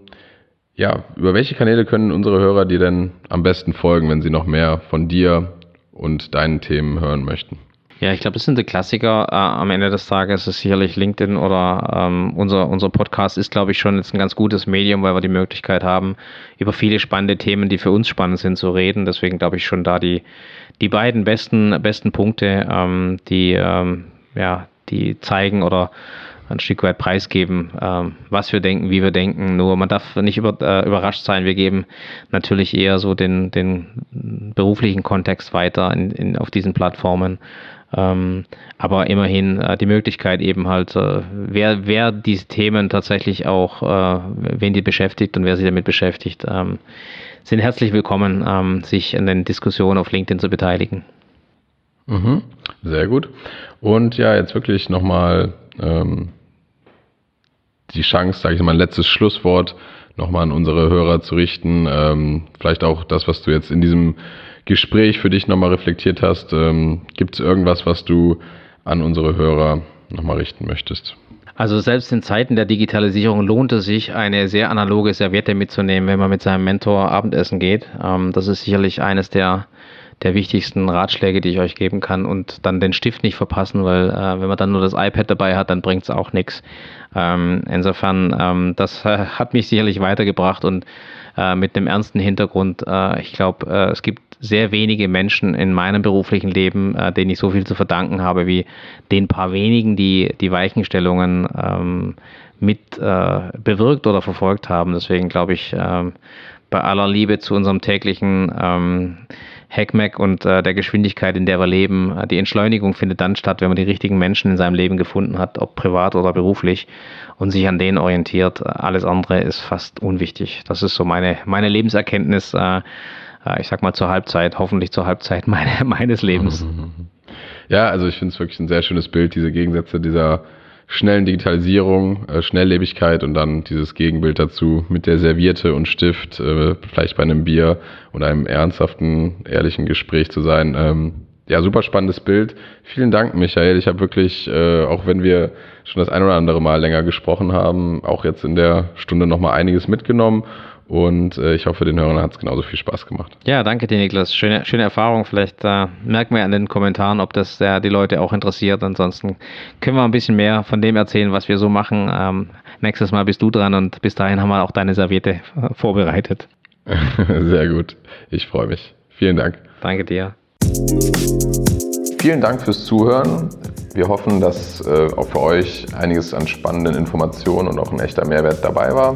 ja, über welche Kanäle können unsere Hörer dir denn am besten folgen, wenn sie noch mehr von dir und deinen Themen hören möchten? Ja, ich glaube, das sind die Klassiker. Äh, am Ende des Tages ist sicherlich LinkedIn oder ähm, unser, unser Podcast ist, glaube ich, schon jetzt ein ganz gutes Medium, weil wir die Möglichkeit haben, über viele spannende Themen, die für uns spannend sind, zu reden. Deswegen glaube ich schon da die, die beiden besten, besten Punkte, ähm, die, ähm, ja, die zeigen oder ein Stück weit preisgeben, ähm, was wir denken, wie wir denken. Nur man darf nicht über, äh, überrascht sein. Wir geben natürlich eher so den, den beruflichen Kontext weiter in, in, auf diesen Plattformen. Ähm, aber immerhin äh, die Möglichkeit eben halt, äh, wer, wer diese Themen tatsächlich auch, äh, wen die beschäftigt und wer sich damit beschäftigt, ähm, sind herzlich willkommen, ähm, sich an den Diskussionen auf LinkedIn zu beteiligen. Mhm, sehr gut. Und ja, jetzt wirklich nochmal ähm, die Chance, sage ich mal, ein letztes Schlusswort nochmal an unsere Hörer zu richten. Ähm, vielleicht auch das, was du jetzt in diesem Gespräch für dich nochmal reflektiert hast. Ähm, Gibt es irgendwas, was du an unsere Hörer nochmal richten möchtest? Also selbst in Zeiten der Digitalisierung lohnt es sich, eine sehr analoge Serviette mitzunehmen, wenn man mit seinem Mentor Abendessen geht. Ähm, das ist sicherlich eines der der wichtigsten Ratschläge, die ich euch geben kann und dann den Stift nicht verpassen, weil äh, wenn man dann nur das iPad dabei hat, dann bringt es auch nichts. Ähm, insofern, ähm, das äh, hat mich sicherlich weitergebracht und äh, mit einem ernsten Hintergrund. Äh, ich glaube, äh, es gibt sehr wenige Menschen in meinem beruflichen Leben, äh, denen ich so viel zu verdanken habe, wie den paar wenigen, die die Weichenstellungen ähm, mit bewirkt oder verfolgt haben. Deswegen glaube ich, ähm, bei aller Liebe zu unserem täglichen ähm, Hackmack und äh, der Geschwindigkeit, in der wir leben. Äh, die Entschleunigung findet dann statt, wenn man die richtigen Menschen in seinem Leben gefunden hat, ob privat oder beruflich, und sich an denen orientiert. Alles andere ist fast unwichtig. Das ist so meine, meine Lebenserkenntnis, äh, äh ich sag mal zur Halbzeit, hoffentlich zur Halbzeit meine, meines Lebens. Ja, also ich finde es wirklich ein sehr schönes Bild, diese Gegensätze dieser schnellen Digitalisierung, äh, Schnelllebigkeit und dann dieses Gegenbild dazu mit der Serviette und Stift, äh, vielleicht bei einem Bier und einem ernsthaften, ehrlichen Gespräch zu sein. Ähm, ja, super spannendes Bild. Vielen Dank, Michael. Ich habe wirklich, äh, auch wenn wir schon das ein oder andere Mal länger gesprochen haben, auch jetzt in der Stunde nochmal einiges mitgenommen und äh, ich hoffe, den Hörern hat es genauso viel Spaß gemacht. Ja, danke dir, Niklas. Schöne, schöne Erfahrung. Vielleicht äh, merken wir an den Kommentaren, ob das äh, die Leute auch interessiert. Ansonsten können wir ein bisschen mehr von dem erzählen, was wir so machen. Ähm, nächstes Mal bist du dran und bis dahin haben wir auch deine Serviette äh, vorbereitet. Sehr gut. Ich freue mich. Vielen Dank. Danke dir. Vielen Dank fürs Zuhören. Wir hoffen, dass äh, auch für euch einiges an spannenden Informationen und auch ein echter Mehrwert dabei war.